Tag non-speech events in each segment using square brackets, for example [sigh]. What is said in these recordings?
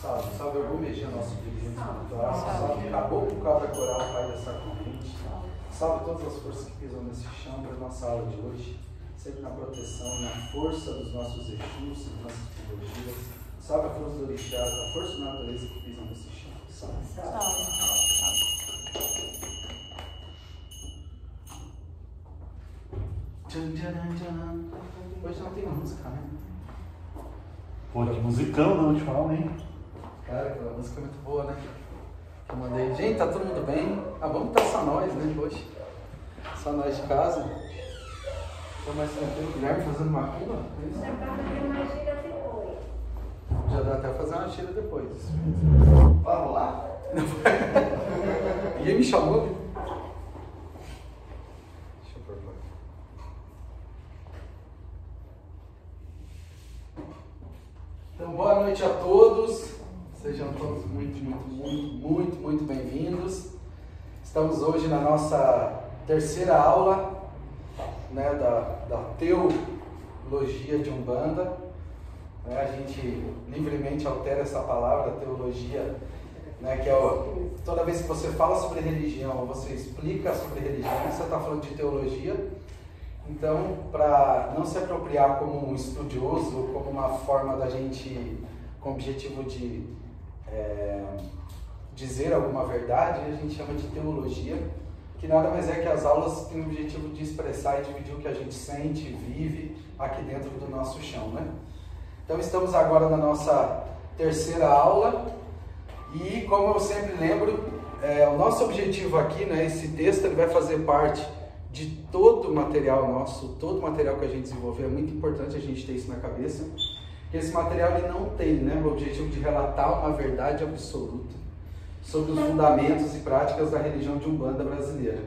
Salve, salve Argumegia, nosso dirigente espiritual. Salve Caboclo Cabra Coral, pai dessa corrente. Salve todas as forças que pisam nesse chão para a nossa aula de hoje. Sempre na proteção e na força dos nossos Exus e das nossas teologias. Salve a força do orixá, a força da natureza que pisam nesse chão. Salve. Salve. Tchan, tchan, tchan. Hoje não tem música, né? Pô, que musicão, não, te falo, hein? Cara, aquela música é muito boa, né? Eu mandei, gente, tá todo mundo bem? Ah, vamos estar só nós, né, hoje? Só nós de casa. Tô mais tranquilo, Guilherme fazendo macumba? É isso? Já tá fazendo mais gira depois. Já dá até fazer uma tira depois. Vamos lá? [laughs] Ninguém me chamou, viu? Deixa eu pôr pra cá. Então, boa noite a todos. Sejam todos muito, muito, muito, muito, muito bem-vindos. Estamos hoje na nossa terceira aula né, da, da teologia de Umbanda. Né, a gente livremente altera essa palavra, teologia, né, que é o, toda vez que você fala sobre religião, você explica sobre religião, você está falando de teologia. Então, para não se apropriar como um estudioso, como uma forma da gente, com o objetivo de é, dizer alguma verdade, a gente chama de teologia, que nada mais é que as aulas têm o objetivo de expressar e dividir o que a gente sente, vive aqui dentro do nosso chão, né? Então, estamos agora na nossa terceira aula e, como eu sempre lembro, é, o nosso objetivo aqui, né, esse texto, ele vai fazer parte de todo o material nosso, todo o material que a gente desenvolveu, é muito importante a gente ter isso na cabeça, que esse material ele não tem né, o objetivo de relatar uma verdade absoluta sobre os fundamentos e práticas da religião de Umbanda brasileira,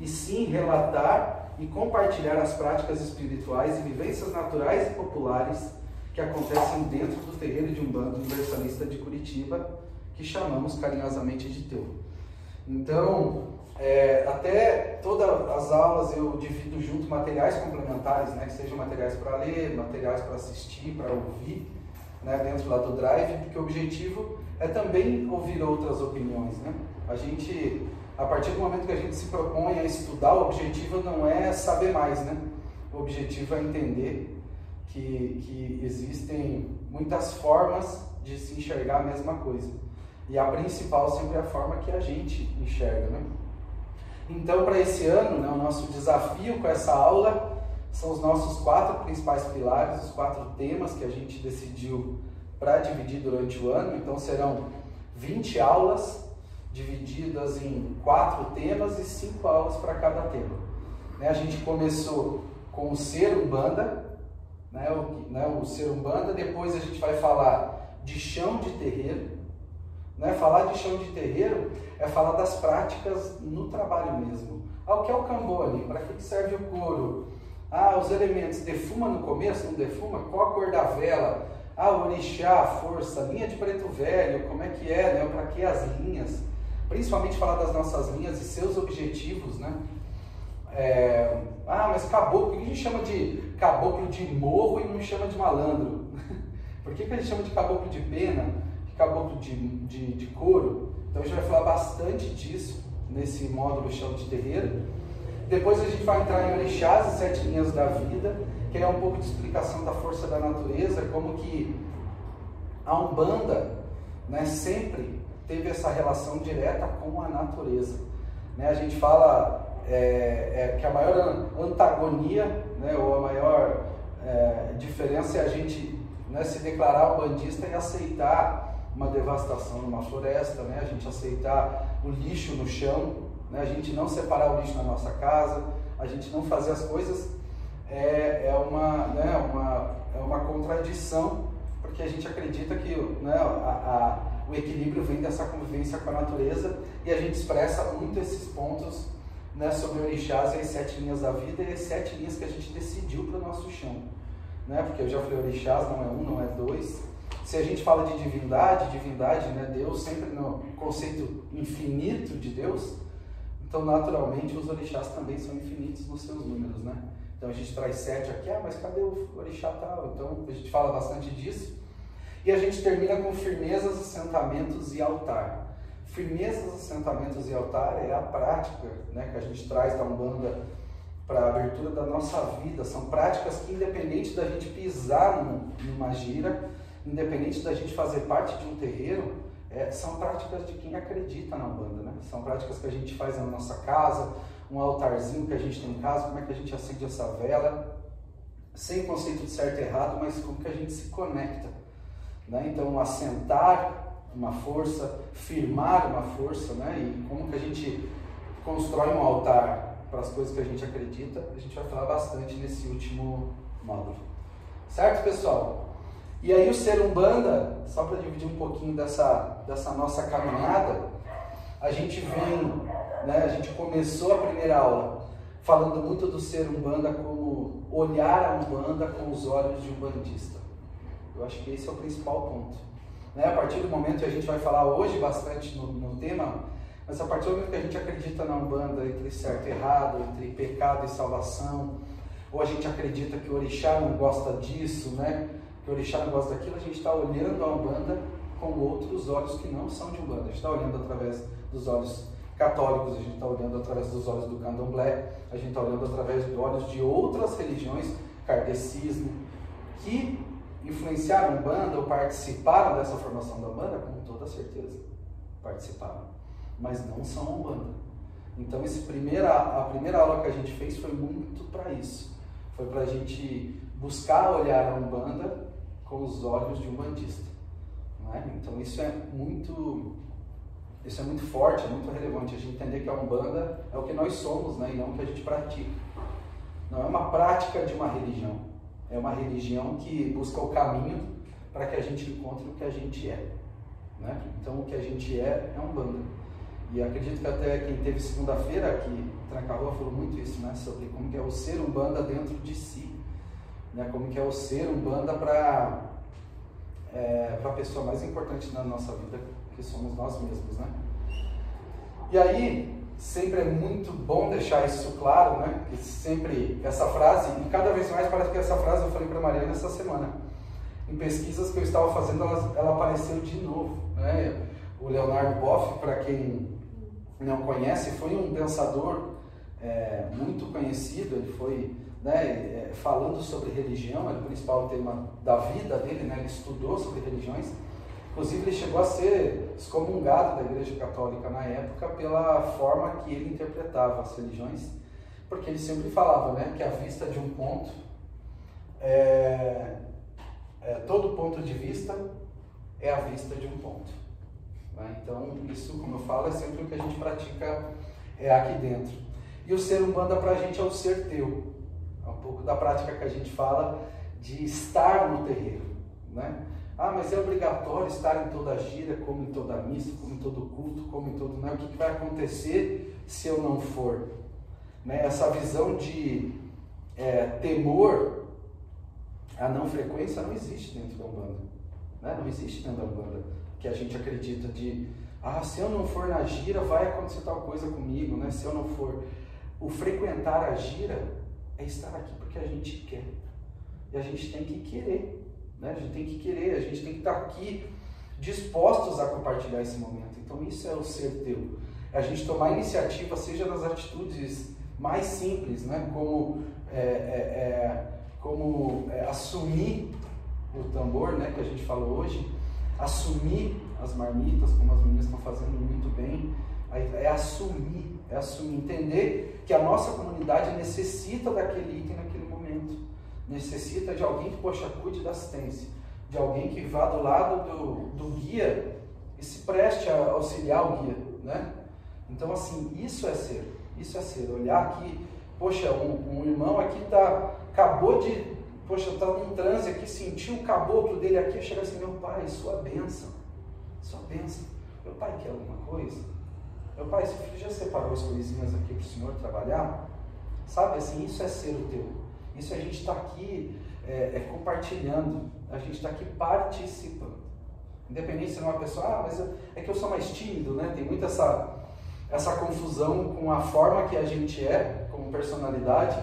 e sim relatar e compartilhar as práticas espirituais e vivências naturais e populares que acontecem dentro do terreiro de Umbanda Universalista de Curitiba, que chamamos carinhosamente de Teu. Então, é, até todas as aulas eu divido junto materiais complementares, né, que sejam materiais para ler, materiais para assistir, para ouvir, né, dentro lá do Drive, porque o objetivo é também ouvir outras opiniões. Né? A gente, a partir do momento que a gente se propõe a estudar, o objetivo não é saber mais, né? o objetivo é entender que, que existem muitas formas de se enxergar a mesma coisa. E a principal sempre é a forma que a gente enxerga. Né? Então, para esse ano, né, o nosso desafio com essa aula são os nossos quatro principais pilares, os quatro temas que a gente decidiu para dividir durante o ano. Então, serão 20 aulas divididas em quatro temas e cinco aulas para cada tema. Né, a gente começou com o Ser Umbanda, né, o, né, o Ser Umbanda, depois a gente vai falar de chão de terreiro. Né? Falar de chão de terreiro é falar das práticas no trabalho mesmo. Ah, o que é o cambone? Para que serve o couro? Ah, os elementos. Defuma no começo? Não defuma? Qual a cor da vela? Ah, orixá, força, linha de preto velho, como é que é, né? Para que as linhas? Principalmente falar das nossas linhas e seus objetivos, né? É... Ah, mas caboclo, por que a gente chama de caboclo de morro e não chama de malandro? [laughs] Por que, que a gente chama de caboclo de pena? Caboclo de, de, de couro. Então a gente vai falar bastante disso nesse módulo chão de terreiro. Depois a gente vai entrar em orixás e sete linhas da vida, que é um pouco de explicação da força da natureza, como que a Umbanda né, sempre teve essa relação direta com a natureza. Né, a gente fala é, é, que a maior antagonia, né, ou a maior é, diferença é a gente né, se declarar umbandista e aceitar uma devastação numa floresta, né? a gente aceitar o lixo no chão, né? a gente não separar o lixo na nossa casa, a gente não fazer as coisas é, é, uma, né, uma, é uma contradição, porque a gente acredita que né, a, a, o equilíbrio vem dessa convivência com a natureza e a gente expressa muito esses pontos né, sobre orixás e as sete linhas da vida e as sete linhas que a gente decidiu para o nosso chão. Né? Porque eu já falei, orixás não é um, não é dois, se a gente fala de divindade, divindade, né, Deus sempre no conceito infinito de Deus, então naturalmente os orixás também são infinitos nos seus números, né? Então a gente traz sete aqui, ah, mas cadê o orixá tal? Então a gente fala bastante disso. E a gente termina com firmezas, assentamentos e altar. Firmezas, assentamentos e altar é a prática né, que a gente traz da Umbanda para a abertura da nossa vida. São práticas que, independente da gente pisar numa gira, independente da gente fazer parte de um terreiro, é, são práticas de quem acredita na Umbanda. Né? São práticas que a gente faz na nossa casa, um altarzinho que a gente tem em casa, como é que a gente acende essa vela, sem conceito de certo e errado, mas como que a gente se conecta. Né? Então, assentar uma força, firmar uma força, né? e como que a gente constrói um altar para as coisas que a gente acredita, a gente vai falar bastante nesse último módulo. Certo, pessoal? E aí o ser umbanda, só para dividir um pouquinho dessa, dessa nossa caminhada, a gente vem, né, a gente começou a primeira aula falando muito do ser umbanda como olhar a umbanda com os olhos de um bandista. Eu acho que esse é o principal ponto. Né? A partir do momento que a gente vai falar hoje bastante no, no tema, mas a partir do momento que a gente acredita na Umbanda entre certo e errado, entre pecado e salvação, ou a gente acredita que o orixá não gosta disso, né? Que o orixá não gosta daquilo, a gente está olhando a Umbanda com outros olhos que não são de Umbanda. A gente está olhando através dos olhos católicos, a gente está olhando através dos olhos do candomblé, a gente está olhando através dos olhos de outras religiões, kardecismo, que influenciaram a Umbanda ou participaram dessa formação da Umbanda? Com toda certeza, participaram, mas não são Umbanda. Então, primeira, a primeira aula que a gente fez foi muito para isso. Foi para a gente buscar olhar a Umbanda com os olhos de um bandista. É? Então, isso é muito isso é muito forte, é muito relevante. A gente entender que a Umbanda é o que nós somos né? e não o que a gente pratica. Não é uma prática de uma religião é uma religião que busca o caminho para que a gente encontre o que a gente é. Né? Então, o que a gente é é um banda. E acredito que até quem teve segunda-feira aqui, Tranca-Rua, falou muito isso, né? Sobre como é o ser um banda dentro de si. Né? Como que é o ser um banda para é, a pessoa mais importante na nossa vida, que somos nós mesmos, né? E aí, sempre é muito bom deixar isso claro, né? Que sempre essa frase, e cada vez mais parece que essa frase eu falei para Mariana essa semana. Em pesquisas que eu estava fazendo, ela, ela apareceu de novo. Né? O Leonardo Boff, para quem não conhece, foi um pensador é, muito conhecido. Ele foi né, é, falando sobre religião, era o principal tema da vida dele. Né? Ele estudou sobre religiões. Inclusive, ele chegou a ser excomungado da Igreja Católica na época pela forma que ele interpretava as religiões, porque ele sempre falava né, que a vista de um ponto, é, é, todo ponto de vista é a vista de um ponto. Né? Então, isso, como eu falo, é sempre o que a gente pratica é aqui dentro. E o ser humano para a gente é o ser teu. Pouco da prática que a gente fala de estar no terreiro. Né? Ah, mas é obrigatório estar em toda a gira, como em toda a missa, como em todo culto, como em todo. Não, o que, vai acontecer se eu não for? Né? Essa visão de é, temor a não frequência não existe dentro da Umbanda. Né? Não existe dentro da Umbanda que a gente acredita de ah, se eu não for na gira, vai acontecer tal coisa comigo, né? Se eu não for. O frequentar a gira é estar aqui porque a gente quer. E a gente tem que querer. Né? A gente tem que querer, a gente tem que estar aqui dispostos a compartilhar esse momento. Então, isso é o ser teu. É a gente tomar iniciativa, seja nas atitudes mais simples, né? como, é, é, é, como é, assumir o tambor, né? que a gente falou hoje, assumir as marmitas, como as meninas estão fazendo muito bem, é assumir, é assumir, entender que a nossa comunidade necessita daquele item naquele momento necessita de alguém que, poxa, cuide da assistência, de alguém que vá do lado do, do guia e se preste a auxiliar o guia, né? Então, assim, isso é ser, isso é ser, olhar aqui, poxa, um, um irmão aqui tá, acabou de, poxa, tá num transe aqui, sentiu o caboclo dele aqui, chega assim, meu pai, sua bênção, sua bênção, meu pai quer alguma coisa? Meu pai, seu filho já separou as coisinhas aqui para o senhor trabalhar? Sabe, assim, isso é ser o teu. Isso a gente está aqui é, é, compartilhando, a gente está aqui participando. Independente se não é uma pessoa, ah, mas é que eu sou mais tímido, né? Tem muita essa, essa confusão com a forma que a gente é, como personalidade,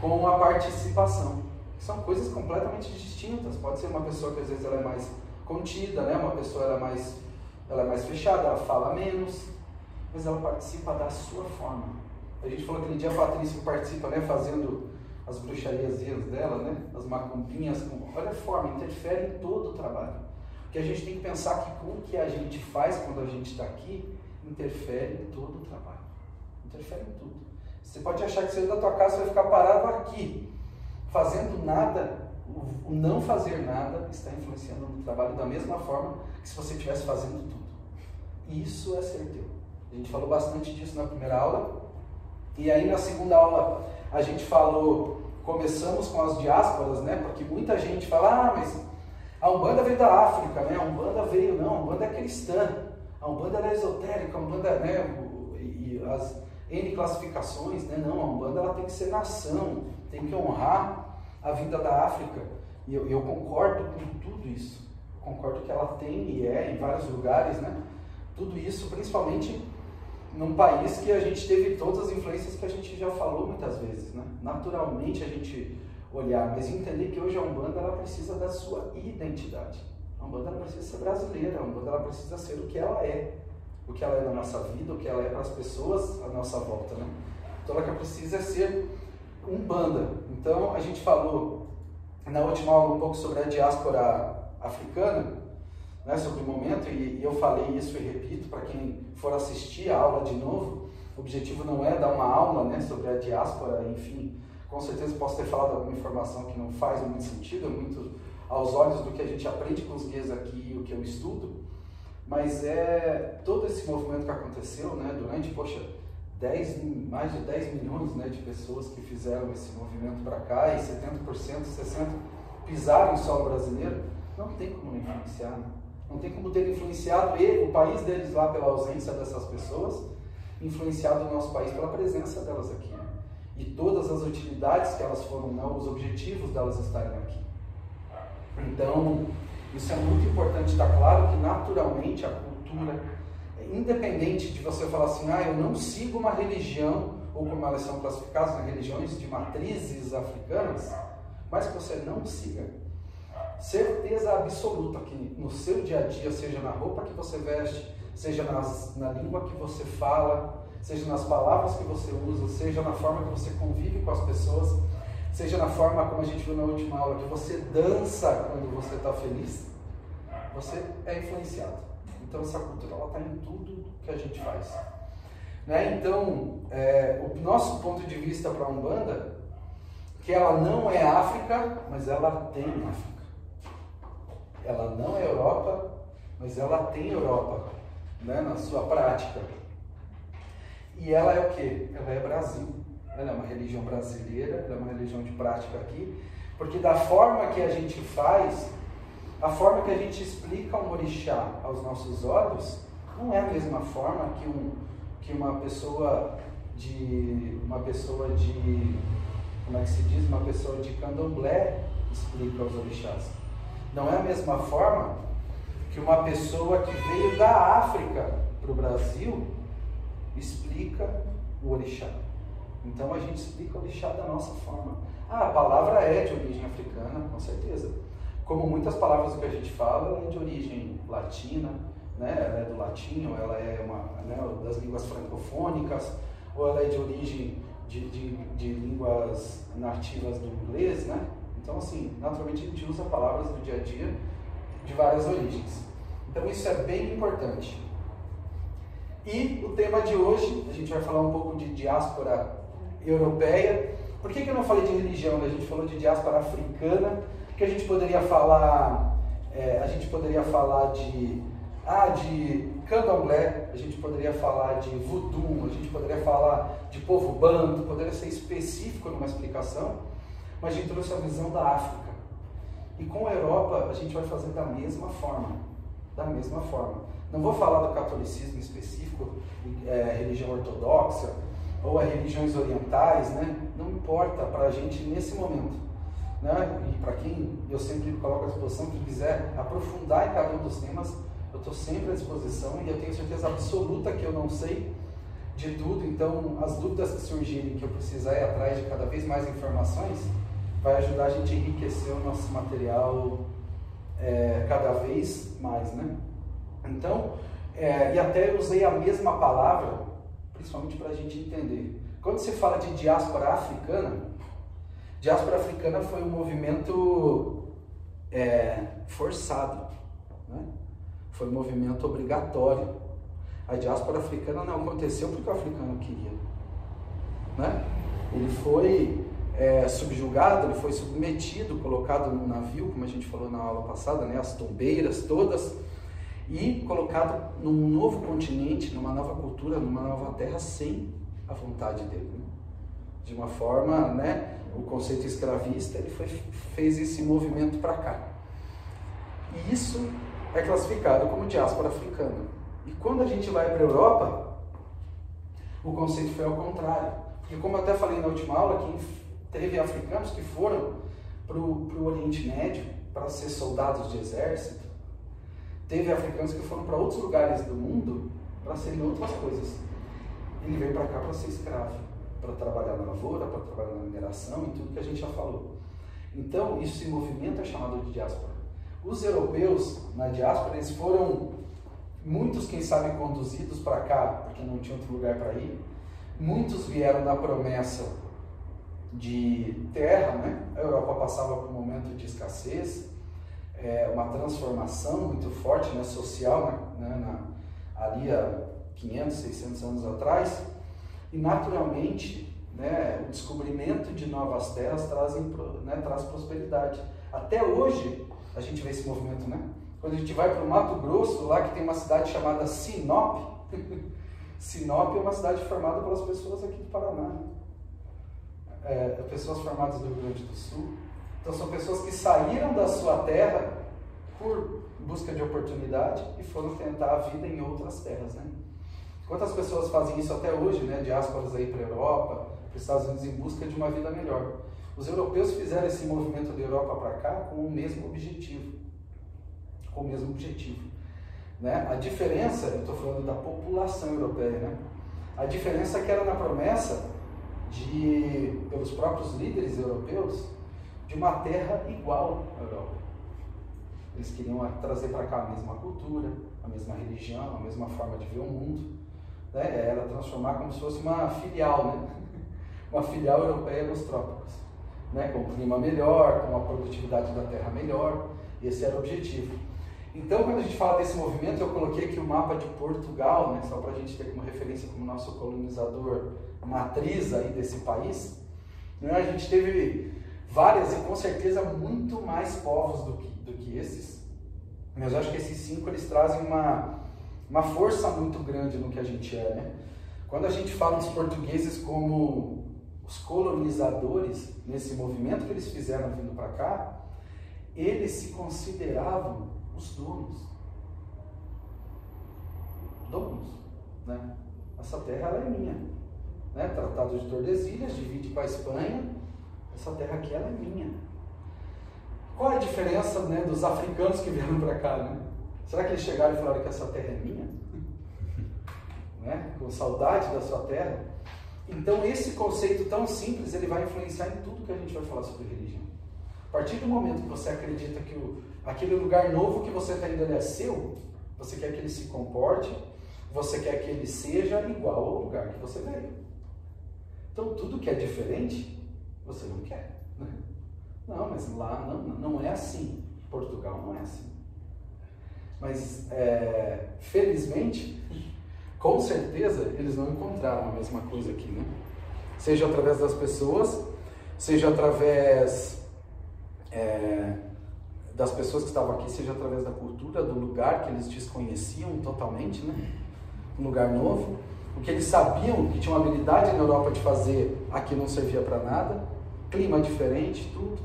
com a participação. São coisas completamente distintas. Pode ser uma pessoa que às vezes ela é mais contida, né? Uma pessoa ela é mais, ela é mais fechada, ela fala menos, mas ela participa da sua forma. A gente falou aquele dia a Patrícia participa, né? Fazendo as bruxarias dela, né? As macumbinhas, olha a forma, interfere em todo o trabalho. Porque a gente tem que pensar que o que a gente faz quando a gente está aqui interfere em todo o trabalho. Interfere em tudo. Você pode achar que saiu da tua casa vai ficar parado aqui, fazendo nada. O não fazer nada está influenciando no trabalho da mesma forma que se você estivesse fazendo tudo. Isso é ser teu. A gente falou bastante disso na primeira aula. E aí na segunda aula a gente falou, começamos com as diásporas, né? Porque muita gente fala, ah, mas a Umbanda veio da África, né? A Umbanda veio, não, a Umbanda é cristã, a Umbanda é esotérica, a Umbanda, né? E as N classificações, né? Não, a Umbanda ela tem que ser nação, tem que honrar a vida da África. E eu, eu concordo com tudo isso. concordo que ela tem e é em vários lugares, né? Tudo isso, principalmente num país que a gente teve todas as influências que a gente já falou muitas vezes, né? Naturalmente a gente olhar, mas entender que hoje a Umbanda ela precisa da sua identidade. A Umbanda ela precisa ser brasileira, a Umbanda ela precisa ser o que ela é, o que ela é na nossa vida, o que ela é para as pessoas à nossa volta, né? Então ela precisa ser Umbanda. Então a gente falou na última aula um pouco sobre a diáspora africana, né, sobre o momento, e, eu falei isso e repito para quem for assistir a aula de novo, o objetivo não é dar uma aula né, sobre a diáspora, enfim, com certeza posso ter falado alguma informação que não faz muito sentido, muito aos olhos do que a gente aprende com os guias aqui o que eu estudo, mas é todo esse movimento que aconteceu né, durante, poxa, 10, mais de 10 milhões né, de pessoas que fizeram esse movimento para cá e 70%, 60% pisaram em solo brasileiro, não tem como não influenciar. Né? Não tem como ter influenciado ele, o país deles lá pela ausência dessas pessoas, influenciado o nosso país pela presença delas aqui. Né? E todas as utilidades que elas foram, né, os objetivos delas estarem aqui. Então, isso é muito importante estar claro que naturalmente a cultura, independente de você falar assim, ah, eu não sigo uma religião, ou como elas são classificadas, né, religiões de matrizes africanas, mas que você não siga certeza absoluta que no seu dia a dia, seja na roupa que você veste, seja nas, na língua que você fala, seja nas palavras que você usa, seja na forma que você convive com as pessoas, seja na forma como a gente viu na última aula, que você dança quando você está feliz, você é influenciado. Então essa cultura está em tudo que a gente faz. Né? Então, é, o nosso ponto de vista para a Umbanda, que ela não é África, mas ela tem África. Ela não é Europa, mas ela tem Europa né, na sua prática. E ela é o que? Ela é Brasil. Ela é uma religião brasileira, ela é uma religião de prática aqui, porque da forma que a gente faz, a forma que a gente explica um orixá aos nossos olhos, não é a mesma forma que, um, que uma pessoa de uma pessoa de como é que se diz uma pessoa de candomblé explica aos orixás não é a mesma forma que uma pessoa que veio da África para o Brasil explica o orixá. Então a gente explica o orixá da nossa forma. Ah, a palavra é de origem africana, com certeza. Como muitas palavras que a gente fala, ela é de origem latina, né? ela é do latim, ou ela é uma, né, das línguas francofônicas, ou ela é de origem de, de, de línguas nativas do inglês, né? Então, assim, naturalmente a gente usa palavras do dia a dia de várias origens. Então, isso é bem importante. E o tema de hoje, a gente vai falar um pouco de diáspora europeia. Por que, que eu não falei de religião? A gente falou de diáspora africana, porque a gente poderia falar, é, a gente poderia falar de, ah, de candomblé, a gente poderia falar de voodoo, a gente poderia falar de povo banto, poderia ser específico numa explicação mas a gente trouxe a visão da África. E com a Europa a gente vai fazer da mesma forma. Da mesma forma. Não vou falar do catolicismo específico, é, religião ortodoxa, ou as religiões orientais, né? Não importa para a gente nesse momento. Né? E para quem eu sempre coloco à disposição, que quiser aprofundar em cada um dos temas, eu estou sempre à disposição e eu tenho certeza absoluta que eu não sei de tudo, então as dúvidas que surgirem, que eu precisar ir atrás de cada vez mais informações, vai ajudar a gente a enriquecer o nosso material é, cada vez mais, né? Então, é, e até usei a mesma palavra, principalmente para a gente entender. Quando se fala de diáspora africana, diáspora africana foi um movimento é, forçado, né? foi um movimento obrigatório. A diáspora africana não aconteceu porque o africano queria. Né? Ele foi é, subjugado, ele foi submetido, colocado num navio, como a gente falou na aula passada, né? as tombeiras todas, e colocado num novo continente, numa nova cultura, numa nova terra, sem a vontade dele. Né? De uma forma, né, o conceito escravista, ele foi, fez esse movimento para cá. E isso é classificado como diáspora africana. E quando a gente vai para a Europa, o conceito foi ao contrário. Porque como eu até falei na última aula, que teve africanos que foram para o Oriente Médio para ser soldados de exército, teve africanos que foram para outros lugares do mundo para serem outras coisas. Ele veio para cá para ser escravo, para trabalhar na lavoura, para trabalhar na mineração e tudo que a gente já falou. Então, esse movimento é chamado de diáspora. Os europeus na diáspora, eles foram muitos, quem sabe, conduzidos para cá, porque não tinha outro lugar para ir. Muitos vieram na promessa de terra, né? A Europa passava por um momento de escassez, é, uma transformação muito forte, né, social, né, na, ali há 500, 600 anos atrás, e naturalmente, né, o descobrimento de novas terras trazem, né, traz prosperidade. Até hoje a gente vê esse movimento, né? Quando a gente vai para o Mato Grosso, lá que tem uma cidade chamada Sinop, [laughs] Sinop é uma cidade formada pelas pessoas aqui do Paraná. É, pessoas formadas do Rio Grande do Sul. Então são pessoas que saíram da sua terra por busca de oportunidade e foram tentar a vida em outras terras, né? Quantas pessoas fazem isso até hoje, né? Diásporas aí para a Europa, para os Estados Unidos em busca de uma vida melhor. Os europeus fizeram esse movimento da Europa para cá com o mesmo objetivo, com o mesmo objetivo, né? A diferença, eu estou falando da população europeia, né? A diferença é que era na promessa de, pelos próprios líderes europeus de uma terra igual à Europa. Eles queriam trazer para cá a mesma cultura, a mesma religião, a mesma forma de ver o mundo. Né? Era transformar como se fosse uma filial, né? [laughs] uma filial europeia nos trópicos. Né? Com um clima melhor, com uma produtividade da terra melhor. Esse era o objetivo. Então, quando a gente fala desse movimento, eu coloquei aqui o mapa de Portugal, né? só para a gente ter como referência como nosso colonizador matriz aí desse país, né, a gente teve várias e com certeza muito mais povos do que, do que esses. Mas eu acho que esses cinco eles trazem uma, uma força muito grande no que a gente é. Né? Quando a gente fala dos portugueses como os colonizadores nesse movimento que eles fizeram vindo para cá, eles se consideravam os donos. Donos. Né? Essa terra é minha né? Tratado de Tordesilhas, divide com a Espanha. Essa terra aqui ela é minha. Qual é a diferença né, dos africanos que vieram para cá? Né? Será que eles chegaram e falaram que essa terra é minha? [laughs] né? Com saudade da sua terra? Então esse conceito tão simples ele vai influenciar em tudo que a gente vai falar sobre religião. A partir do momento que você acredita que o, aquele lugar novo que você está indo é seu, você quer que ele se comporte, você quer que ele seja igual ao lugar que você veio. Então, tudo que é diferente, você não quer. Né? Não, mas lá não, não é assim. Portugal não é assim. Mas, é, felizmente, com certeza, eles não encontraram a mesma coisa aqui, né? Seja através das pessoas, seja através é, das pessoas que estavam aqui, seja através da cultura, do lugar que eles desconheciam totalmente, né? Um lugar novo. O que eles sabiam que tinham habilidade na Europa de fazer, aqui não servia para nada, clima diferente, tudo.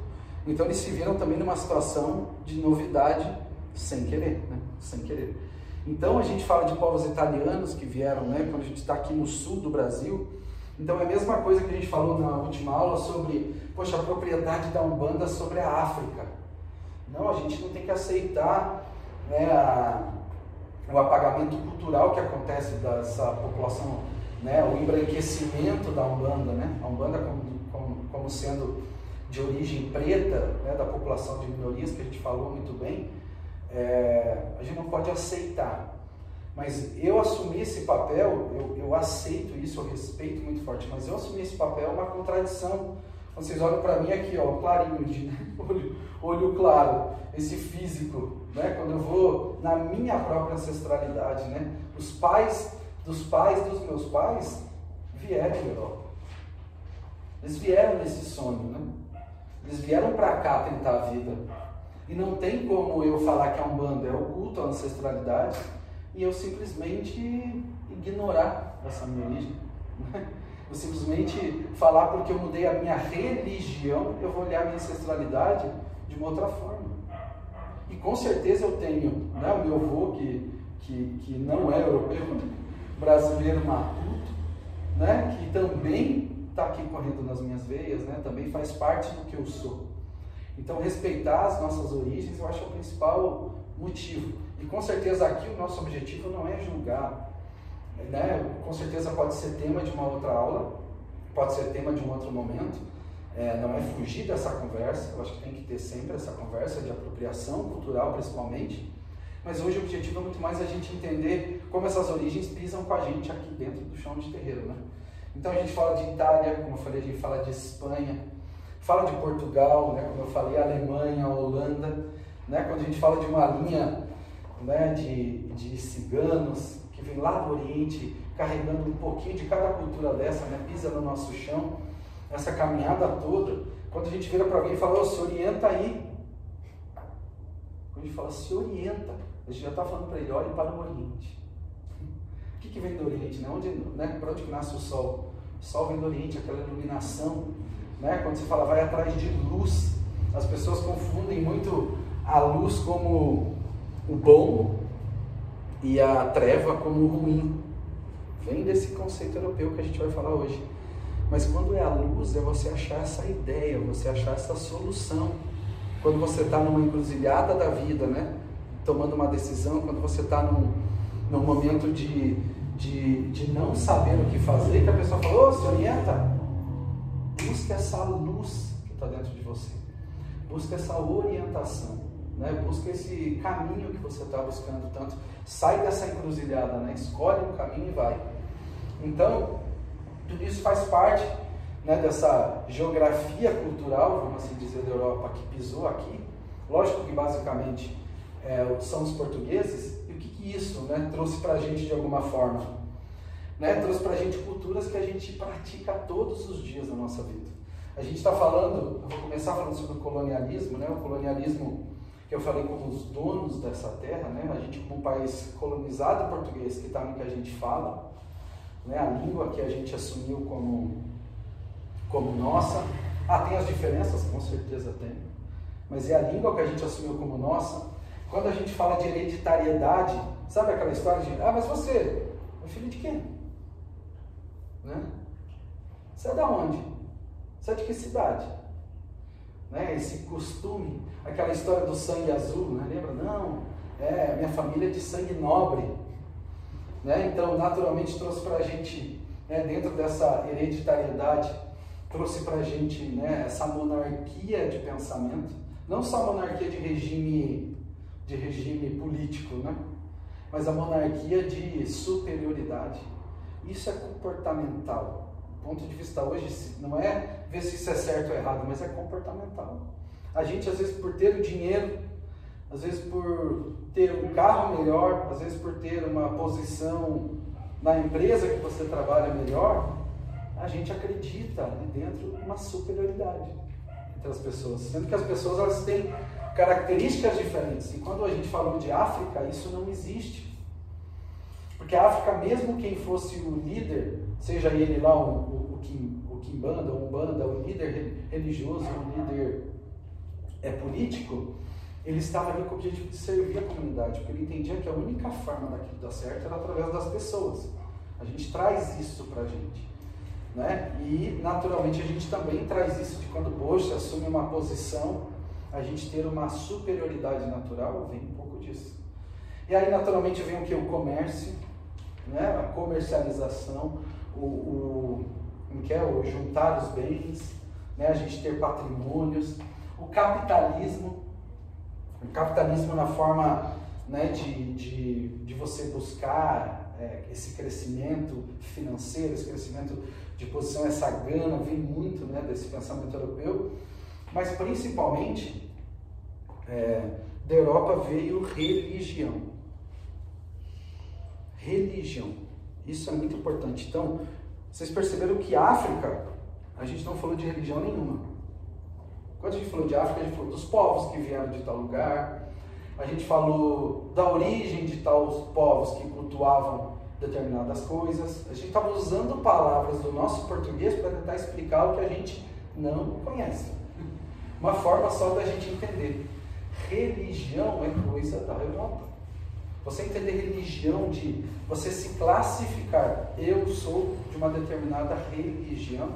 Então eles se viram também numa situação de novidade sem querer, né? Sem querer. Então a gente fala de povos italianos que vieram, né? Quando a gente está aqui no sul do Brasil. Então é a mesma coisa que a gente falou na última aula sobre, poxa, a propriedade da Umbanda sobre a África. Não, a gente não tem que aceitar né, a, o apagamento cultural que acontece dessa população, né, o embranquecimento da Umbanda, né, a Umbanda como, como, como sendo de origem preta, né, da população de minorias, que a gente falou muito bem, é, a gente não pode aceitar. Mas eu assumir esse papel, eu, eu aceito isso, eu respeito muito forte, mas eu assumir esse papel é uma contradição. Vocês olham para mim aqui, ó, clarinho, de, né? [laughs] olho, olho claro, esse físico, né? Quando eu vou na minha própria ancestralidade, né? Os pais dos pais dos meus pais vieram da Europa. Eles vieram nesse sonho, né? Eles vieram para cá tentar a vida. E não tem como eu falar que é um bando, é o culto à ancestralidade, e eu simplesmente ignorar essa minha origem. Simplesmente falar porque eu mudei a minha religião, eu vou olhar a minha ancestralidade de uma outra forma. E com certeza eu tenho né, o meu avô, que, que, que não é europeu, brasileiro matuto, né, que também está aqui correndo nas minhas veias, né, também faz parte do que eu sou. Então, respeitar as nossas origens eu acho o principal motivo. E com certeza aqui o nosso objetivo não é julgar. Né? Com certeza pode ser tema de uma outra aula, pode ser tema de um outro momento. É, não é fugir dessa conversa, eu acho que tem que ter sempre essa conversa de apropriação cultural, principalmente. Mas hoje o objetivo é muito mais a gente entender como essas origens pisam com a gente aqui dentro do chão de terreiro. Né? Então a gente fala de Itália, como eu falei, a gente fala de Espanha, fala de Portugal, né? como eu falei, Alemanha, Holanda. Né? Quando a gente fala de uma linha né, de, de ciganos que vem lá do Oriente carregando um pouquinho de cada cultura dessa, né, pisa no nosso chão, essa caminhada toda. Quando a gente vira para alguém e fala, oh, se orienta aí. Quando a gente fala, se orienta, a gente já está falando para ele, olhe para o Oriente. O que, que vem do Oriente? Né? Onde, né? Para onde nasce o Sol? O Sol vem do Oriente, aquela iluminação. Né? Quando se fala, vai atrás de luz, as pessoas confundem muito a luz como o bom e a treva como ruim. Vem desse conceito europeu que a gente vai falar hoje. Mas quando é a luz, é você achar essa ideia, você achar essa solução. Quando você está numa encruzilhada da vida, né? Tomando uma decisão, quando você está num, num momento de, de, de não saber o que fazer, que a pessoa fala, ô, se orienta. Busca essa luz que está dentro de você. Busca essa orientação né? Busca esse caminho que você está buscando tanto. Sai dessa encruzilhada, né? Escolhe um caminho e vai. Então, tudo isso faz parte né, dessa geografia cultural, vamos assim dizer, da Europa que pisou aqui. Lógico que basicamente é, são os portugueses. E o que, que isso né, trouxe para a gente de alguma forma? Né, trouxe para a gente culturas que a gente pratica todos os dias na nossa vida. A gente está falando, eu vou começar falando sobre o colonialismo, né? O colonialismo que eu falei como os donos dessa terra, né? A gente como um país colonizado português, que está no que a gente fala, né? A língua que a gente assumiu como como nossa. Ah, tem as diferenças, com certeza tem. Mas é a língua que a gente assumiu como nossa. Quando a gente fala de hereditariedade, sabe aquela história de, ah, mas você é filho de quem? Né? Você é da onde? Você é de que cidade? né, esse costume, aquela história do sangue azul, né, lembra? Não, é minha família é de sangue nobre. Né? Então, naturalmente, trouxe para a gente, né, dentro dessa hereditariedade, trouxe para a gente né, essa monarquia de pensamento, não só a monarquia de regime, de regime político, né? mas a monarquia de superioridade. Isso é comportamental ponto de vista hoje não é ver se isso é certo ou errado, mas é comportamental. A gente, às vezes, por ter o dinheiro, às vezes por ter um carro melhor, às vezes por ter uma posição na empresa que você trabalha melhor, a gente acredita ali dentro uma superioridade entre as pessoas, sendo que as pessoas elas têm características diferentes. E quando a gente falou de África, isso não existe. Porque a África, mesmo quem fosse o líder, seja ele lá o, o, o, Kim, o Kimbanda, o Umbanda, o líder religioso, o líder é, político, ele estava ali com o objetivo de servir a comunidade, porque ele entendia que a única forma daquilo dar certo era através das pessoas. A gente traz isso para a gente. Né? E, naturalmente, a gente também traz isso de quando Bosch assume uma posição, a gente ter uma superioridade natural, vem um pouco disso. E aí, naturalmente, vem o que? O comércio, né? a comercialização, o, o, que é, o juntar os bens, né? a gente ter patrimônios, o capitalismo, O capitalismo na forma né, de, de, de você buscar é, esse crescimento financeiro, esse crescimento de posição, essa gana, vem muito né, desse pensamento europeu, mas principalmente é, da Europa veio religião. Religião. Isso é muito importante. Então, vocês perceberam que África, a gente não falou de religião nenhuma. Quando a gente falou de África, a gente falou dos povos que vieram de tal lugar, a gente falou da origem de tais povos que cultuavam determinadas coisas. A gente estava usando palavras do nosso português para tentar explicar o que a gente não conhece. Uma forma só da gente entender. Religião é coisa da Europa. Você entender religião de você se classificar, eu sou de uma determinada religião,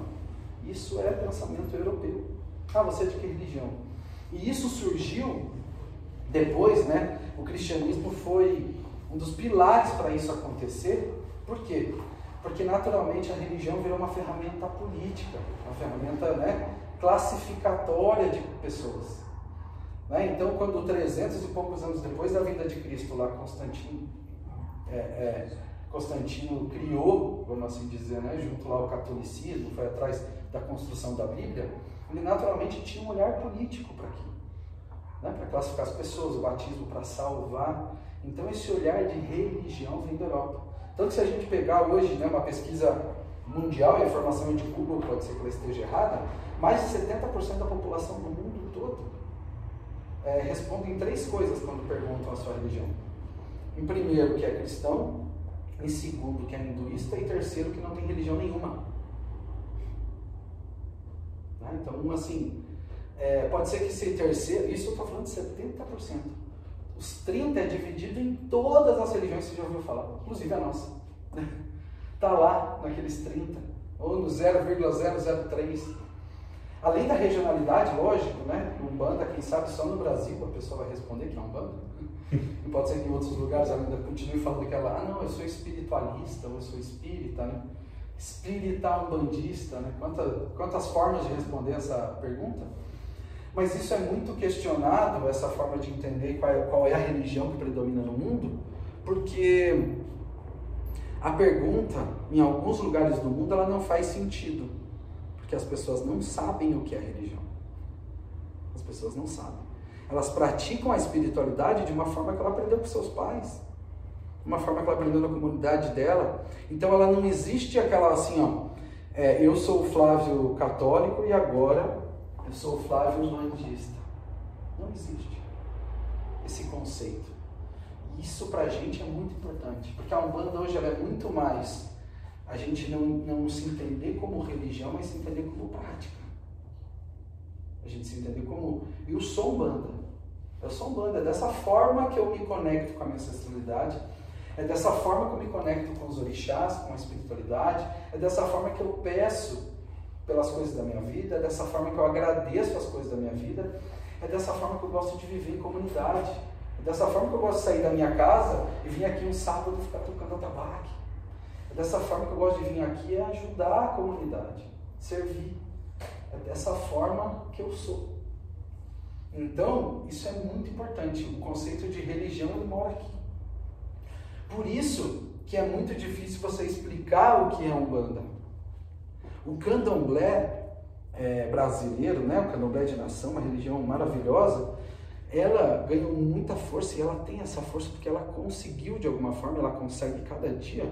isso é pensamento europeu. Ah, você é de que religião? E isso surgiu depois, né? O cristianismo foi um dos pilares para isso acontecer. Por quê? Porque naturalmente a religião virou uma ferramenta política, uma ferramenta né, classificatória de pessoas. Né? Então, quando 300 e poucos anos depois da vinda de Cristo, lá Constantino, é, é, Constantino criou, vamos assim dizer, né, junto lá ao catolicismo, foi atrás da construção da Bíblia, ele naturalmente tinha um olhar político para aquilo, né, para classificar as pessoas, o batismo para salvar. Então, esse olhar de religião vem da Europa. Tanto que se a gente pegar hoje né, uma pesquisa mundial, a informação de Google, pode ser que ela esteja errada, mais de 70% da população do mundo todo é, respondem três coisas quando perguntam a sua religião. Em primeiro, que é cristão, em segundo, que é hinduísta, e terceiro, que não tem religião nenhuma. Né? Então, assim, é, pode ser que esse terceiro, isso eu estou falando de 70%. Os 30% é dividido em todas as religiões que você já ouviu falar, inclusive a nossa. Está lá naqueles 30%, ou no 0,003%. Além da regionalidade, lógico, né? Umbanda, quem sabe só no Brasil a pessoa vai responder que é Umbanda. E pode ser que em outros lugares ainda continue falando que ela, ah não, eu sou espiritualista, ou eu sou espírita, né? Espírita umbandista, né? Quantas, quantas formas de responder essa pergunta? Mas isso é muito questionado, essa forma de entender qual é, qual é a religião que predomina no mundo, porque a pergunta, em alguns lugares do mundo, ela não faz sentido. Porque as pessoas não sabem o que é religião. As pessoas não sabem. Elas praticam a espiritualidade de uma forma que ela aprendeu com seus pais, uma forma que ela aprendeu na comunidade dela. Então ela não existe aquela assim, ó. É, eu sou o Flávio católico e agora eu sou o Flávio bandista. Não existe esse conceito. Isso para a gente é muito importante, porque a Umbanda hoje ela é muito mais a gente não, não se entender como religião, mas se entender como prática. A gente se entender como. Eu sou banda. Eu sou banda. É dessa forma que eu me conecto com a minha ancestralidade. É dessa forma que eu me conecto com os orixás, com a espiritualidade. É dessa forma que eu peço pelas coisas da minha vida. É dessa forma que eu agradeço as coisas da minha vida. É dessa forma que eu gosto de viver em comunidade. É dessa forma que eu gosto de sair da minha casa e vir aqui um sábado ficar tocando atabaque. Dessa forma que eu gosto de vir aqui é ajudar a comunidade, servir. É dessa forma que eu sou. Então, isso é muito importante. O conceito de religião ele mora aqui. Por isso que é muito difícil você explicar o que é Umbanda. O candomblé é, brasileiro, né, o candomblé de nação, uma religião maravilhosa, ela ganhou muita força e ela tem essa força porque ela conseguiu, de alguma forma, ela consegue cada dia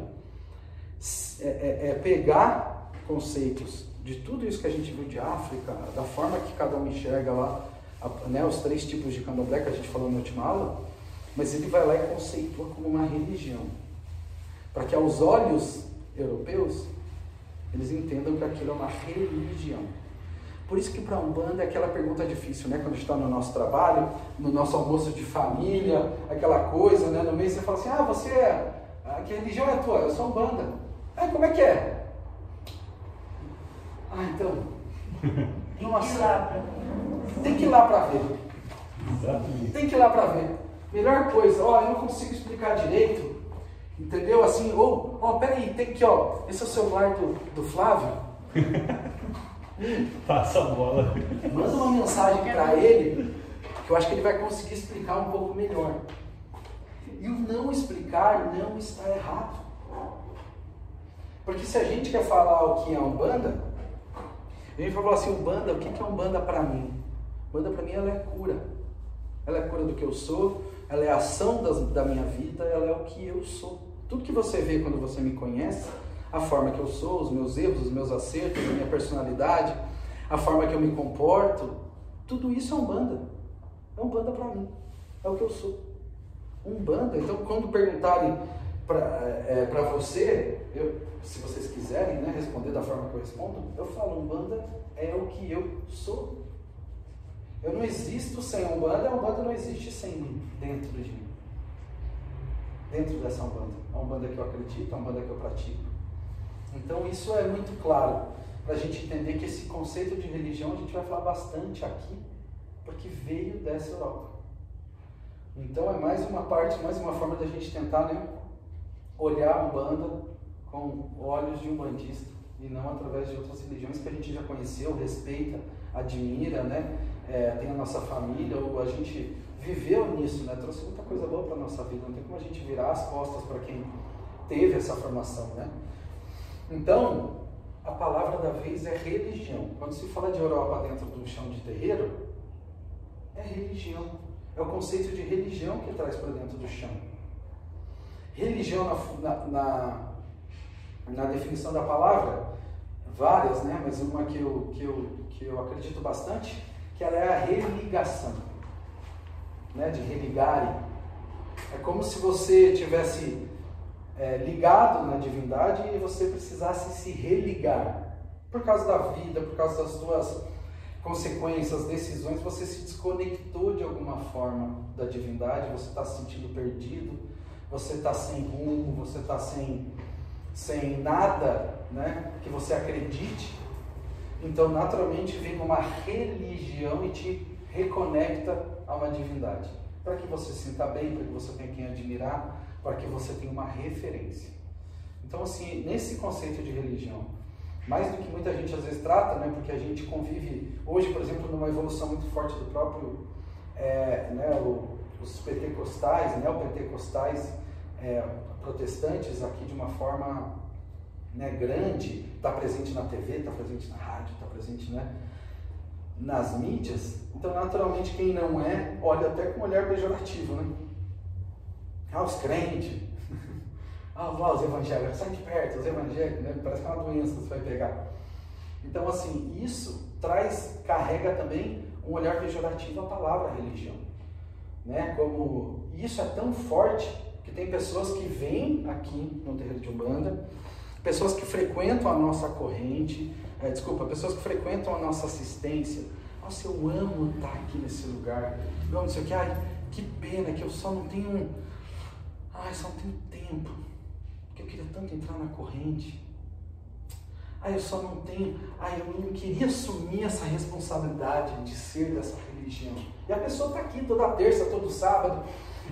é, é, é pegar conceitos de tudo isso que a gente viu de África, da forma que cada um enxerga lá, né, os três tipos de candomblé que a gente falou na última aula, mas ele vai lá e conceitua como uma religião. Para que aos olhos europeus, eles entendam que aquilo é uma religião. Por isso que para a Umbanda é aquela pergunta difícil, né? Quando a gente está no nosso trabalho, no nosso almoço de família, aquela coisa, né? No meio você fala assim, ah, você é... Que religião é a tua? Eu sou Umbanda. Ah, como é que é? Ah, então. [laughs] Nossa. Tem que ir lá para ver. Tem que ir lá para ver. Melhor coisa, ó, eu não consigo explicar direito. Entendeu? Assim, ou, ó, peraí, tem que, ó, esse é o celular do, do Flávio. [laughs] Passa a bola. Manda uma mensagem para ele que eu acho que ele vai conseguir explicar um pouco melhor. E o não explicar não está errado. Porque se a gente quer falar o que é Umbanda, a gente vai falar assim, Umbanda, o que é Umbanda para mim? Umbanda para mim ela é cura. Ela é cura do que eu sou, ela é a ação das, da minha vida, ela é o que eu sou. Tudo que você vê quando você me conhece, a forma que eu sou, os meus erros, os meus acertos, a minha personalidade, a forma que eu me comporto, tudo isso é Umbanda. É Umbanda para mim. É o que eu sou. Umbanda. Então, quando perguntarem para é, pra você, eu, se vocês quiserem né, responder da forma que eu respondo, eu falo: Umbanda é o que eu sou. Eu não existo sem Umbanda, a Umbanda não existe sem mim, dentro de mim. Dentro dessa Umbanda. A Umbanda que eu acredito, a Umbanda que eu pratico. Então, isso é muito claro para a gente entender que esse conceito de religião a gente vai falar bastante aqui, porque veio dessa Europa. Então é mais uma parte, mais uma forma da gente tentar né, olhar a Umbanda com olhos de um bandista e não através de outras religiões que a gente já conheceu, respeita, admira, né? É, tem a nossa família, ou a gente viveu nisso, né? Trouxe muita coisa boa para nossa vida, não tem como a gente virar as costas para quem teve essa formação, né? Então, a palavra da vez é religião. Quando se fala de Europa dentro do chão de terreiro, é religião. É o conceito de religião que traz para dentro do chão. Religião, na, na, na, definição da palavra, várias, né? mas uma que eu, que, eu, que eu acredito bastante, que ela é a religação. Né? De religarem. É como se você tivesse é, ligado na divindade e você precisasse se religar. Por causa da vida, por causa das suas consequências, decisões, você se desconectou de alguma forma da divindade, você está se sentindo perdido, você está sem rumo, você está sem, sem nada né, que você acredite. Então, naturalmente, vem uma religião e te reconecta a uma divindade. Para que você se sinta bem, para que você tenha quem admirar, para que você tenha uma referência. Então, assim, nesse conceito de religião, mais do que muita gente às vezes trata, né, porque a gente convive hoje, por exemplo, numa evolução muito forte do próprio, é, né, o, os pentecostais, neopentecostais é, protestantes aqui de uma forma né, grande, está presente na TV, está presente na rádio, está presente né, nas mídias. Então, naturalmente, quem não é, olha até com um olhar pejorativo, né? Ah, os crentes. [laughs] Ah, lá, os evangélicos. Sai de perto, os evangélicos, né? Parece que é uma doença que você vai pegar. Então, assim, isso traz, carrega também um olhar pejorativo à palavra religião. Né? Como isso é tão forte que tem pessoas que vêm aqui no terreiro de Umbanda, pessoas que frequentam a nossa corrente, é, desculpa, pessoas que frequentam a nossa assistência. Nossa, eu amo estar aqui nesse lugar. Eu amo isso aqui. Ai, que pena que eu só não tenho Ai, só não tenho tempo. Porque eu queria tanto entrar na corrente. Ai, eu só não tenho. Ai, eu não queria assumir essa responsabilidade de ser dessa religião. E a pessoa está aqui toda terça, todo sábado.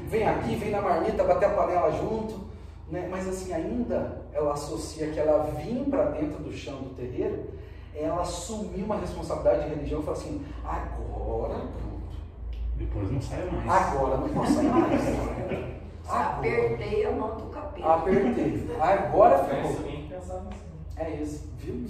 Vem aqui, vem na marmita, bater a panela junto. Né? Mas assim, ainda ela associa que ela vir para dentro do chão do terreiro, ela assumir uma responsabilidade de religião e fala assim, agora pronto. Depois não sai mais. Agora não posso sair mais. [laughs] Apertei a mão do capeta. Apertei. Agora ficou. pensava assim. É isso, viu?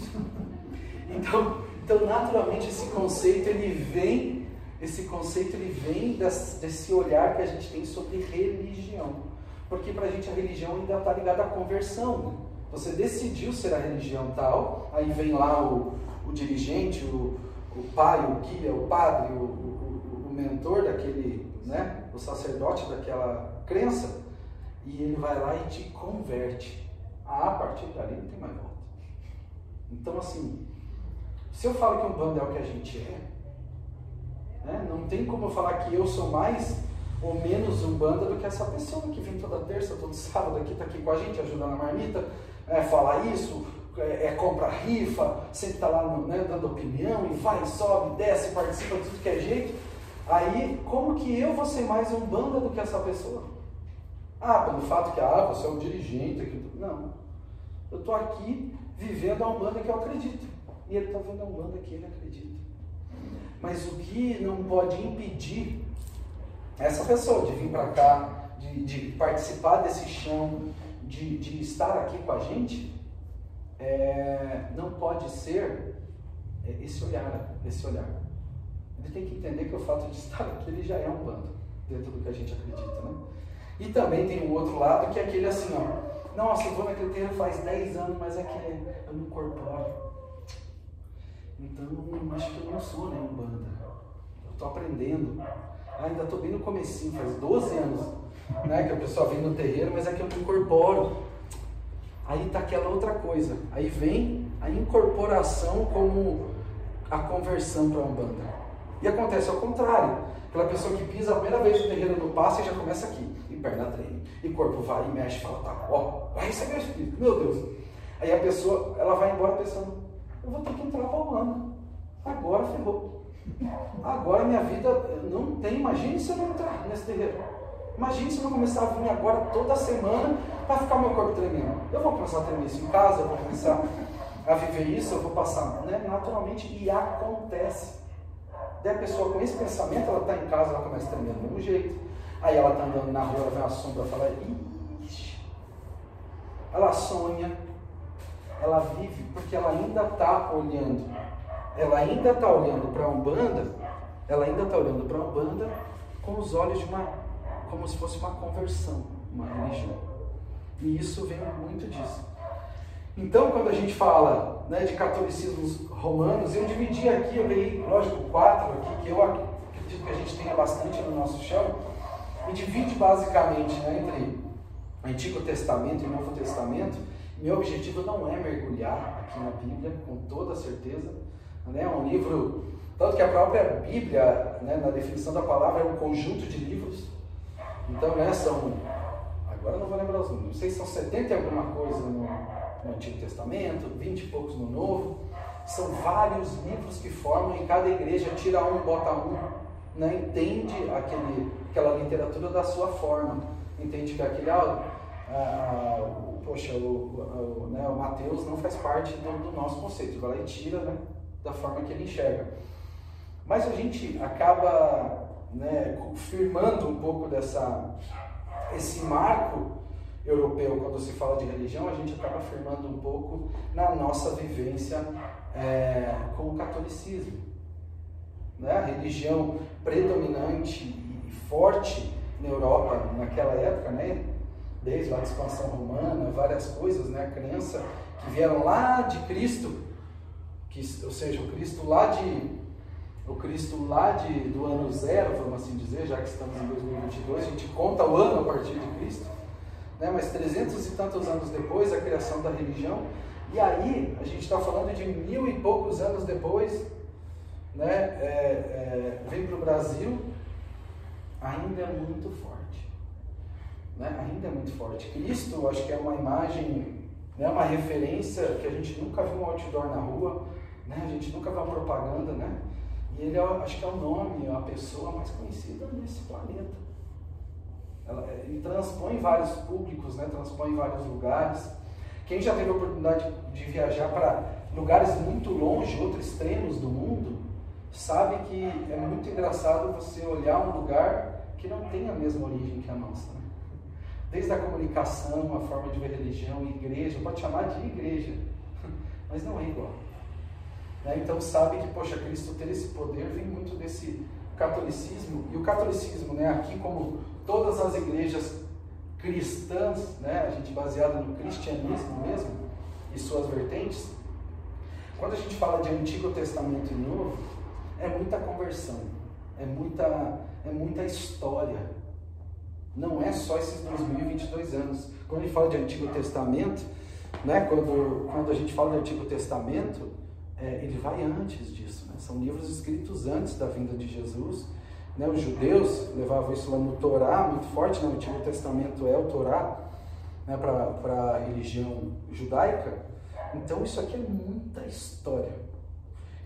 Então, então, naturalmente, esse conceito ele vem, esse conceito ele vem desse olhar que a gente tem sobre religião. Porque para a gente a religião ainda está ligada à conversão. Né? Você decidiu ser a religião tal, aí vem lá o, o dirigente, o, o pai, o guia, o padre, o, o, o mentor daquele, né, o sacerdote daquela crença e ele vai lá e te converte. Ah, a partir dali não tem mais volta. Então, assim, se eu falo que um bando é o que a gente é, né, não tem como eu falar que eu sou mais ou menos um banda do que essa pessoa que vem toda terça, todo sábado aqui, está aqui com a gente, ajudando a marmita, é, falar isso, é, é compra rifa, sempre está lá no, né, dando opinião, e vai, sobe, desce, participa de tudo que é jeito. Aí, como que eu vou ser mais um banda do que essa pessoa? Ah, pelo fato que ah, você é um dirigente. Aqui. Não. Eu estou aqui vivendo a Umbanda que eu acredito. E ele está vendo a Umbanda que ele acredita. Mas o que não pode impedir essa pessoa de vir para cá, de, de, participar desse chão, de, de estar aqui com a gente, é, não pode ser esse olhar, esse olhar. Ele tem que entender que o fato de estar aqui ele já é um bando dentro do que a gente acredita, né? E também tem o outro lado que é aquele assim, ó. Nossa, eu vou naquele terreiro faz 10 anos, mas é que eu não incorporo. Então, acho que eu não sou nem um banda. Eu estou aprendendo. Ah, ainda estou bem no comecinho, faz 12 anos né, que a pessoa vem no terreiro, mas é que eu não incorporo. Aí está aquela outra coisa. Aí vem a incorporação como a conversão para a Umbanda. E acontece ao contrário. Aquela pessoa que pisa a primeira vez no terreiro no passo e já começa aqui. E perna treme. E corpo vai e mexe e fala, tá, ó, vai receber o Espírito. Meu Deus. Aí a pessoa, ela vai embora pensando, eu vou ter que entrar para a Umbanda. Agora ferrou. Agora minha vida não tem. Imagine se eu não entrar nesse terreiro. Imagine se eu não começar a vir agora toda semana para ficar meu corpo tremendo. Eu vou começar a tremer isso em casa, eu vou começar a viver isso, eu vou passar né, naturalmente e acontece. Daí a pessoa com esse pensamento, ela está em casa, ela começa a tremer do mesmo jeito. Aí ela está andando na rua, ela vê uma sombra, fala, ixi. Ela sonha, ela vive porque ela ainda está olhando. Ela ainda está olhando para a Umbanda, ela ainda está olhando para a Umbanda com os olhos de uma, como se fosse uma conversão, uma religião. E isso vem muito disso. Então, quando a gente fala né, de catolicismos romanos, eu dividi aqui, eu peguei, lógico, quatro aqui, que eu acredito que a gente tenha bastante no nosso chão, e divide basicamente né, entre Antigo Testamento e Novo Testamento. Meu objetivo não é mergulhar aqui na Bíblia, com toda certeza. Né, um livro, tanto que a própria Bíblia, né, na definição da palavra, é um conjunto de livros. Então, né, são, agora não vou lembrar os números, não sei se são 70 e alguma coisa no, no Antigo Testamento, 20 e poucos no Novo. São vários livros que formam e cada igreja tira um, bota um, né? entende aquele, aquela literatura da sua forma. Entende que aquele, ah, ah, poxa, o, o, né, o Mateus não faz parte do, do nosso conceito, vai lá e tira né, da forma que ele enxerga. Mas a gente acaba né, firmando um pouco dessa, esse marco europeu, quando se fala de religião, a gente acaba afirmando um pouco na nossa vivência é, com o catolicismo. Né? A religião predominante e forte na Europa naquela época, né? desde a expansão romana, várias coisas, né? a crença que vieram lá de Cristo, que, ou seja, o Cristo lá de o Cristo lá de, do ano zero, vamos assim dizer, já que estamos em 2022, a gente conta o ano a partir de Cristo né? mas trezentos e tantos anos depois, a criação da religião, e aí a gente está falando de mil e poucos anos depois, né? É, é, vem para o Brasil, ainda é muito forte. Né? Ainda é muito forte. Cristo, acho que é uma imagem, né? uma referência que a gente nunca viu um outdoor na rua, né? a gente nunca viu uma propaganda, né? E ele, é, acho que é o nome, é a pessoa mais conhecida nesse planeta. Ela, é, ele transpõe vários públicos, né? transpõe vários lugares. Quem já teve a oportunidade de viajar para lugares muito longe, outros extremos do mundo, sabe que é muito engraçado você olhar um lugar que não tem a mesma origem que a nossa. Né? Desde a comunicação, a forma de ver religião, igreja, pode chamar de igreja, [laughs] mas não é igual. Né? Então sabe que, poxa, Cristo ter esse poder vem muito desse catolicismo, e o catolicismo, né, aqui como todas as igrejas cristãs, né, a gente baseado no cristianismo mesmo e suas vertentes, quando a gente fala de Antigo Testamento e Novo, é muita conversão, é muita, é muita história. Não é só esses 2022 anos. Quando a gente fala de Antigo Testamento, né, quando, quando a gente fala de Antigo Testamento, é, ele vai antes disso. Né? São livros escritos antes da vinda de Jesus né? Os judeus levavam isso lá no Torá, muito forte, né? o Antigo Testamento é o Torá né? para a religião judaica. Então isso aqui é muita história.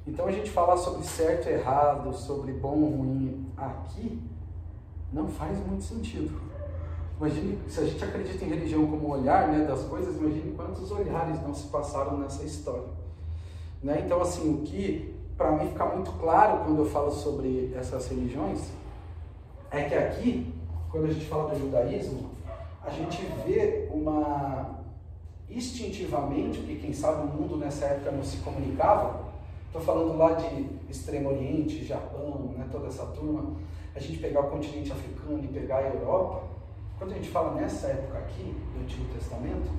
Então a gente falar sobre certo e errado, sobre bom ou ruim aqui, não faz muito sentido. Imagine, se a gente acredita em religião como olhar né, das coisas, imagine quantos olhares não se passaram nessa história. Né? Então, assim, o que para mim fica muito claro quando eu falo sobre essas religiões é que aqui, quando a gente fala do judaísmo, a gente vê uma instintivamente, porque quem sabe o mundo nessa época não se comunicava, estou falando lá de Extremo Oriente, Japão, né, toda essa turma, a gente pegar o continente africano e pegar a Europa, quando a gente fala nessa época aqui, do Antigo Testamento,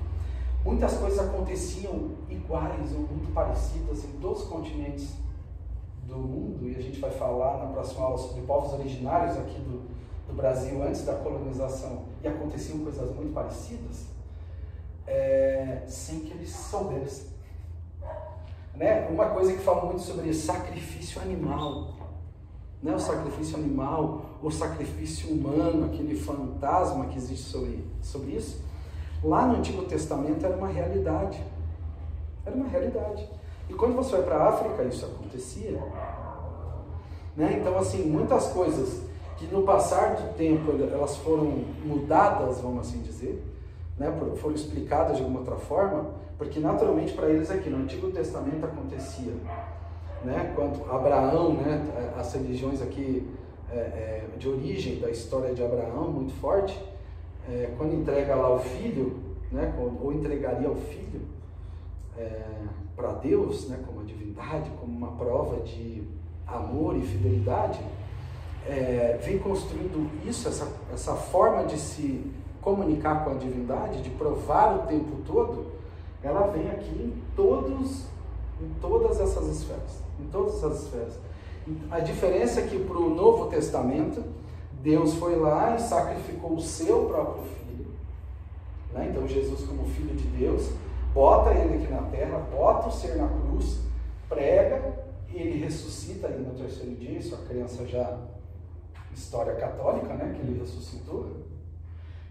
muitas coisas aconteciam iguais ou muito parecidas em todos os continentes do mundo, e a gente vai falar na próxima aula sobre povos originários aqui do, do Brasil antes da colonização, e aconteciam coisas muito parecidas, é, sem que eles soubessem. Né? Uma coisa que fala muito sobre sacrifício animal, né? o sacrifício animal, o sacrifício humano, aquele fantasma que existe sobre, sobre isso, lá no Antigo Testamento era uma realidade. Era uma realidade. E quando você vai para a África, isso acontecia. Né? Então, assim, muitas coisas que no passar do tempo elas foram mudadas, vamos assim dizer, né? foram explicadas de alguma outra forma, porque naturalmente para eles aqui no Antigo Testamento acontecia. Né? Quando Abraão, né? as religiões aqui é, é, de origem da história de Abraão, muito forte, é, quando entrega lá o filho, né? ou entregaria o filho, é, para Deus, né, como a divindade, como uma prova de amor e fidelidade, é, vem construindo isso, essa, essa forma de se comunicar com a divindade, de provar o tempo todo, ela vem aqui em todos, em todas essas esferas, em todas essas esferas. A diferença é que para o Novo Testamento, Deus foi lá e sacrificou o seu próprio filho. Né? Então Jesus como filho de Deus bota ele aqui na terra, bota o ser na cruz, prega, ele ressuscita ali no terceiro dia, isso a criança já história católica, né, que ele ressuscitou,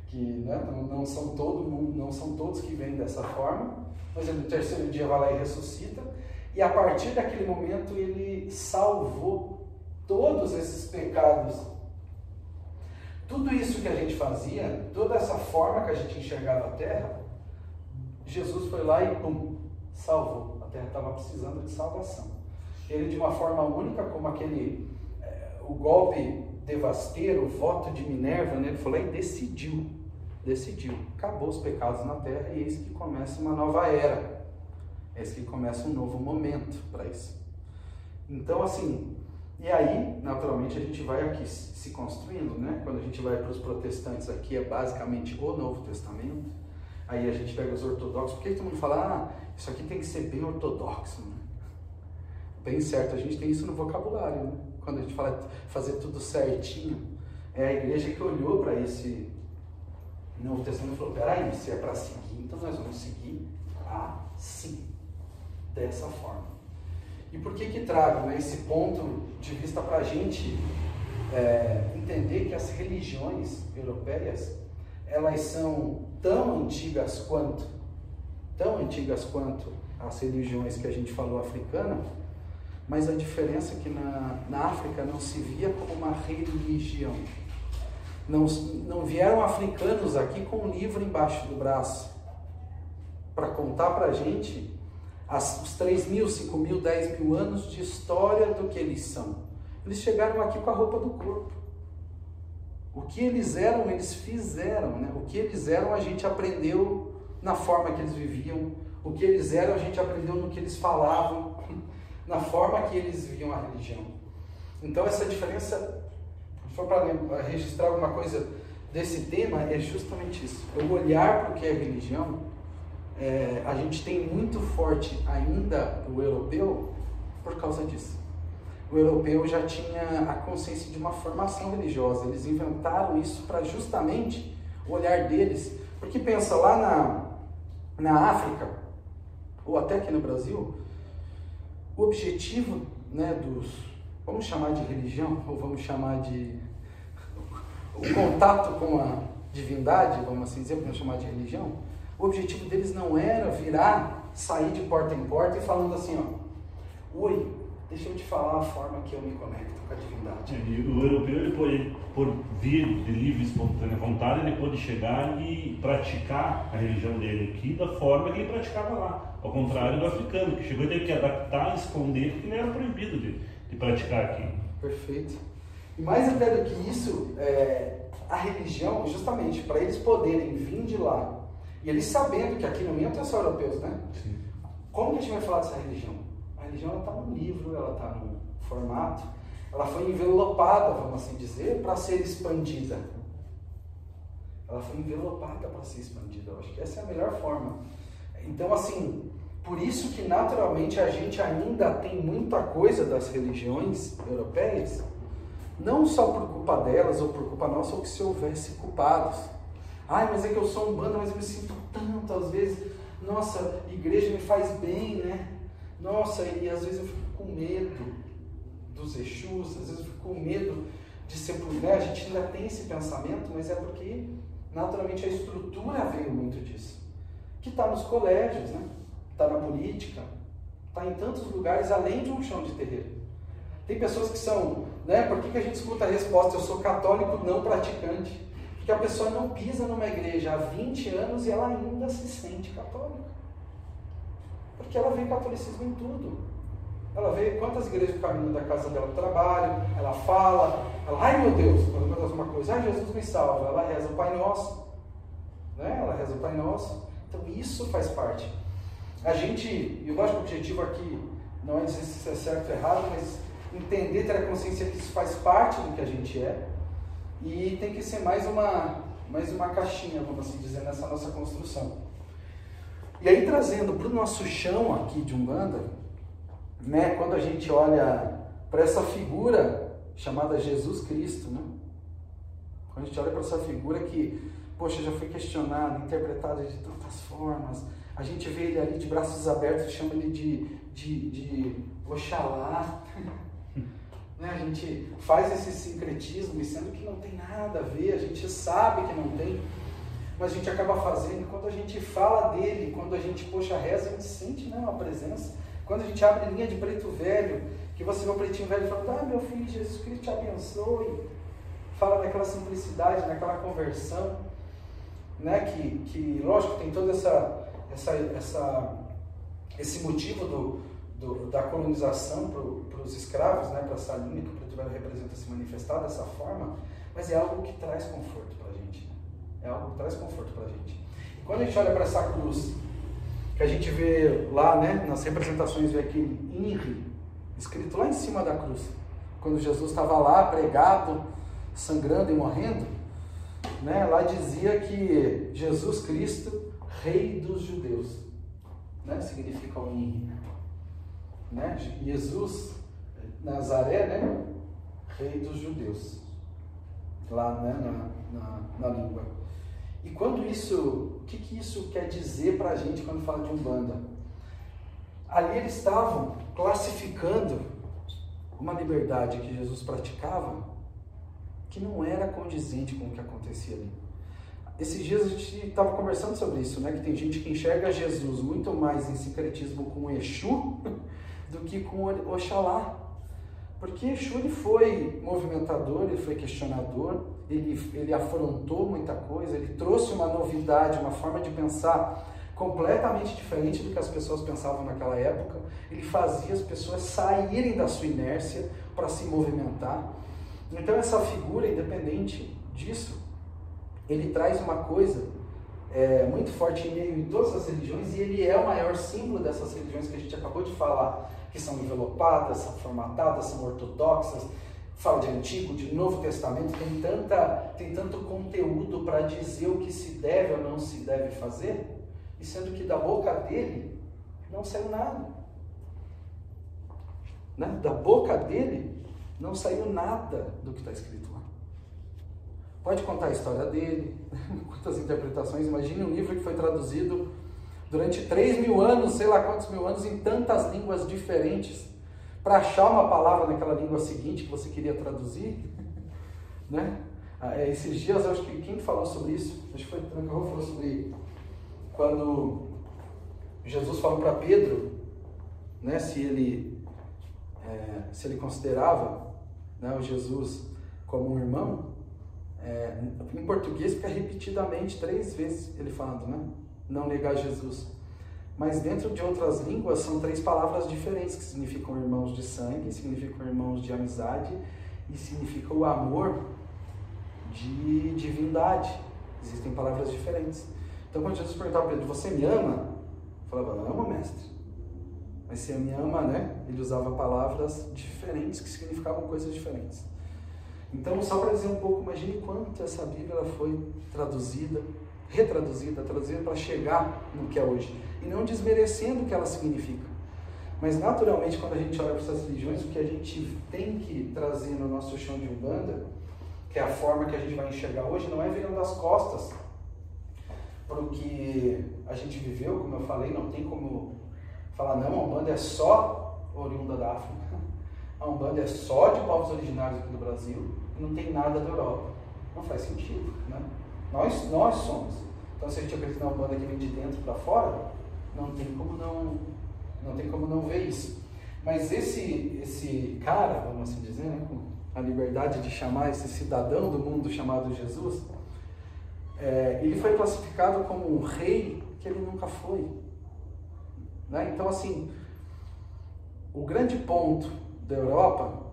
que né, não, são todo mundo, não são todos que vêm dessa forma, mas ele no terceiro dia vai lá e ressuscita, e a partir daquele momento ele salvou todos esses pecados. Tudo isso que a gente fazia, toda essa forma que a gente enxergava a terra, Jesus foi lá e pum, salvou. A terra estava precisando de salvação. Ele, de uma forma única, como aquele, é, o golpe devasteiro, o voto de Minerva, né? ele foi lá e decidiu. Decidiu. Acabou os pecados na terra e eis que começa uma nova era. Eis que começa um novo momento para isso. Então, assim, e aí, naturalmente, a gente vai aqui se construindo, né? Quando a gente vai para os protestantes aqui, é basicamente o Novo Testamento Aí a gente pega os ortodoxos, por que todo mundo fala, ah, isso aqui tem que ser bem ortodoxo, né? Bem certo, a gente tem isso no vocabulário, né? Quando a gente fala fazer tudo certinho, é a igreja que olhou para esse Novo Testamento e falou, peraí, se é para seguir, então nós vamos seguir assim, dessa forma. E por que que trago né, esse ponto de vista para a gente é, entender que as religiões europeias, elas são tão antigas quanto, tão antigas quanto as religiões que a gente falou africana, mas a diferença é que na, na África não se via como uma religião. Não, não vieram africanos aqui com um livro embaixo do braço para contar para a gente as, os 3 mil, 5 mil, 10 mil anos de história do que eles são. Eles chegaram aqui com a roupa do corpo. O que eles eram, eles fizeram. Né? O que eles eram, a gente aprendeu na forma que eles viviam. O que eles eram, a gente aprendeu no que eles falavam, [laughs] na forma que eles viviam a religião. Então, essa diferença, se for para registrar alguma coisa desse tema, é justamente isso. O olhar para o que é religião, é, a gente tem muito forte ainda o europeu por causa disso o europeu já tinha a consciência de uma formação religiosa. Eles inventaram isso para justamente o olhar deles. Porque pensa lá na, na África, ou até aqui no Brasil, o objetivo né, dos, vamos chamar de religião, [laughs] ou vamos chamar de o contato com a divindade, vamos assim dizer, vamos chamar de religião, o objetivo deles não era virar, sair de porta em porta e falando assim, ó, oi, Deixa eu te falar a forma que eu me conecto com a divindade. E o europeu, ele pode, por vir de livre espontânea vontade, ele pode chegar e praticar a religião dele aqui da forma que ele praticava lá. Ao contrário do africano, que chegou e teve que adaptar, esconder, porque ele era proibido de, de praticar aqui. Perfeito. E mais até do que isso, é, a religião, justamente para eles poderem vir de lá, e eles sabendo que aqui no meio só europeus, né? Sim. Como que a gente vai falar dessa religião? A religião está num livro, ela está num formato, ela foi envelopada, vamos assim dizer, para ser expandida. Ela foi envelopada para ser expandida. Eu acho que essa é a melhor forma. Então, assim, por isso que naturalmente a gente ainda tem muita coisa das religiões europeias, não só por culpa delas ou por culpa nossa, ou que se houvesse culpados. Ai, mas é que eu sou um bando, mas eu me sinto tanto, às vezes, nossa, igreja me faz bem, né? Nossa, e às vezes eu fico com medo dos Exus, às vezes eu fico com medo de ser né? A gente ainda tem esse pensamento, mas é porque naturalmente a estrutura veio muito disso. Que está nos colégios, né? Está na política, está em tantos lugares além de um chão de terreiro. Tem pessoas que são, né? Por que, que a gente escuta a resposta, eu sou católico não praticante? Porque a pessoa não pisa numa igreja há 20 anos e ela ainda se sente católica. Porque ela vê catolicismo em tudo. Ela vê quantas igrejas caminham da casa dela para o trabalho, ela fala, ela, ai meu Deus, quando acontece uma coisa, ai Jesus me salva, ela reza o Pai Nosso. Né? Ela reza o Pai Nosso. Então isso faz parte. A gente, e eu acho que o objetivo aqui não é dizer se é certo ou errado, mas entender, ter a consciência que isso faz parte do que a gente é. E tem que ser mais uma, mais uma caixinha, vamos assim dizer, nessa nossa construção. E aí trazendo para o nosso chão aqui de Umbanda, né, quando a gente olha para essa figura chamada Jesus Cristo, né? Quando a gente olha para essa figura que, poxa, já foi questionada, interpretada de tantas formas, a gente vê ele ali de braços abertos, chama ele de, de, de Oxalá. Né? A gente faz esse sincretismo, sendo que não tem nada a ver, a gente sabe que não tem, mas a gente acaba fazendo. Quando a gente fala dele, quando a gente, poxa, reza, a gente sente né, uma presença. Quando a gente abre linha de preto velho, que você vê o pretinho velho falando, ah, meu filho, Jesus Cristo te abençoe. Fala naquela simplicidade, naquela conversão, né? Que, que lógico, tem toda essa, essa, essa esse motivo do, do da colonização para os escravos, né? Para essa que o preto velho representa se manifestar dessa forma, mas é algo que traz conforto para a gente. Né? É algo que traz conforto para a gente. E quando a gente olha para essa cruz, que a gente vê lá, né, nas representações, vê aquele INRI, escrito lá em cima da cruz. Quando Jesus estava lá, pregado, sangrando e morrendo, né, lá dizia que Jesus Cristo, Rei dos Judeus, né, significa o INRI. Né? Jesus, Nazaré, né, Rei dos Judeus, lá né, na, na, na língua. E quando isso, o que, que isso quer dizer para a gente quando fala de Umbanda? Ali eles estavam classificando uma liberdade que Jesus praticava que não era condizente com o que acontecia ali. Esses dias a gente estava conversando sobre isso, né? Que tem gente que enxerga Jesus muito mais em sincretismo com Exu [laughs] do que com Oxalá. Porque Exu ele foi movimentador, ele foi questionador, ele, ele afrontou muita coisa, ele trouxe uma novidade, uma forma de pensar completamente diferente do que as pessoas pensavam naquela época. Ele fazia as pessoas saírem da sua inércia para se movimentar. Então, essa figura, independente disso, ele traz uma coisa é, muito forte em meio em todas as religiões e ele é o maior símbolo dessas religiões que a gente acabou de falar, que são envelopadas, são formatadas, são ortodoxas, fala de Antigo, de Novo Testamento, tem, tanta, tem tanto conteúdo para dizer o que se deve ou não se deve fazer, e sendo que da boca dele não saiu nada. Né? Da boca dele não saiu nada do que está escrito lá. Pode contar a história dele, [laughs] quantas interpretações. Imagine um livro que foi traduzido durante 3 mil anos, sei lá quantos mil anos, em tantas línguas diferentes para achar uma palavra naquela língua seguinte que você queria traduzir, [laughs] né? Ah, é, esses dias, acho que quem falou sobre isso, acho que foi Trancarro falou sobre quando Jesus falou para Pedro, né, se ele é, se ele considerava né, o Jesus como um irmão, é, em português fica repetidamente três vezes ele falando, né? Não negar Jesus. Mas dentro de outras línguas são três palavras diferentes que significam irmãos de sangue, significam irmãos de amizade e significa o amor de divindade. Existem palavras diferentes. Então, quando Jesus perguntava para Pedro, você me ama? Falava, amo, mestre. Mas se me ama, né? Ele usava palavras diferentes que significavam coisas diferentes. Então, só para dizer um pouco, imagine quanto essa Bíblia foi traduzida, retraduzida, traduzida para chegar no que é hoje. E não desmerecendo o que ela significa. Mas, naturalmente, quando a gente olha para essas religiões, o que a gente tem que trazer no nosso chão de Umbanda, que é a forma que a gente vai enxergar hoje, não é virando as costas para o que a gente viveu, como eu falei, não tem como falar, não, a Umbanda é só oriunda da África. A Umbanda é só de povos originários aqui do Brasil e não tem nada da Europa. Não faz sentido, né? Nós, nós somos. Então, se a gente acredita na Umbanda que vem de dentro para fora, não tem como não, não tem como não ver isso. Mas esse, esse cara, vamos assim dizer, né, com a liberdade de chamar esse cidadão do mundo chamado Jesus, é, ele foi classificado como um rei que ele nunca foi. Né? Então, assim, o grande ponto da Europa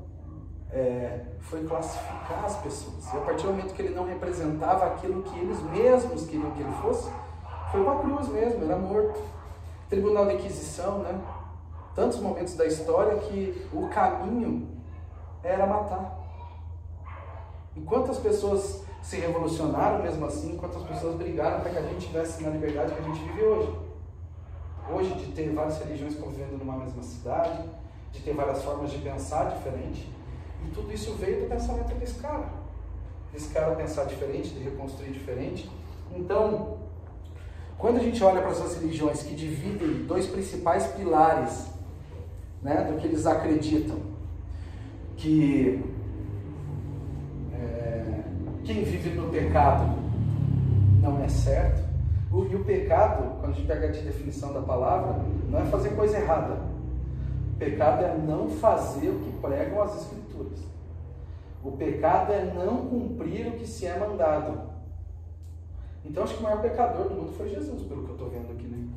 é, foi classificar as pessoas. E a partir do momento que ele não representava aquilo que eles mesmos queriam que ele fosse, foi uma cruz mesmo, era morto. Tribunal de Inquisição, né? Tantos momentos da história que o caminho era matar. E quantas pessoas se revolucionaram mesmo assim, quantas pessoas brigaram para que a gente tivesse na liberdade que a gente vive hoje. Hoje, de ter várias religiões convivendo numa mesma cidade, de ter várias formas de pensar diferente. E tudo isso veio do pensamento desse cara. Desse cara pensar diferente, de reconstruir diferente. Então, quando a gente olha para essas religiões que dividem dois principais pilares né, do que eles acreditam, que quem vive no pecado não é certo. O, e o pecado, quando a gente pega a definição da palavra, não é fazer coisa errada. O pecado é não fazer o que pregam as Escrituras. O pecado é não cumprir o que se é mandado. Então, acho que o maior pecador do mundo foi Jesus, pelo que eu estou vendo aqui, né?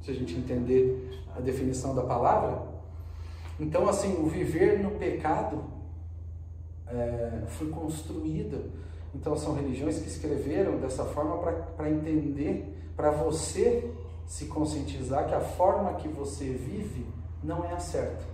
Se a gente entender a definição da palavra. Então, assim, o viver no pecado é, foi construído então são religiões que escreveram dessa forma para entender, para você se conscientizar que a forma que você vive não é a certa.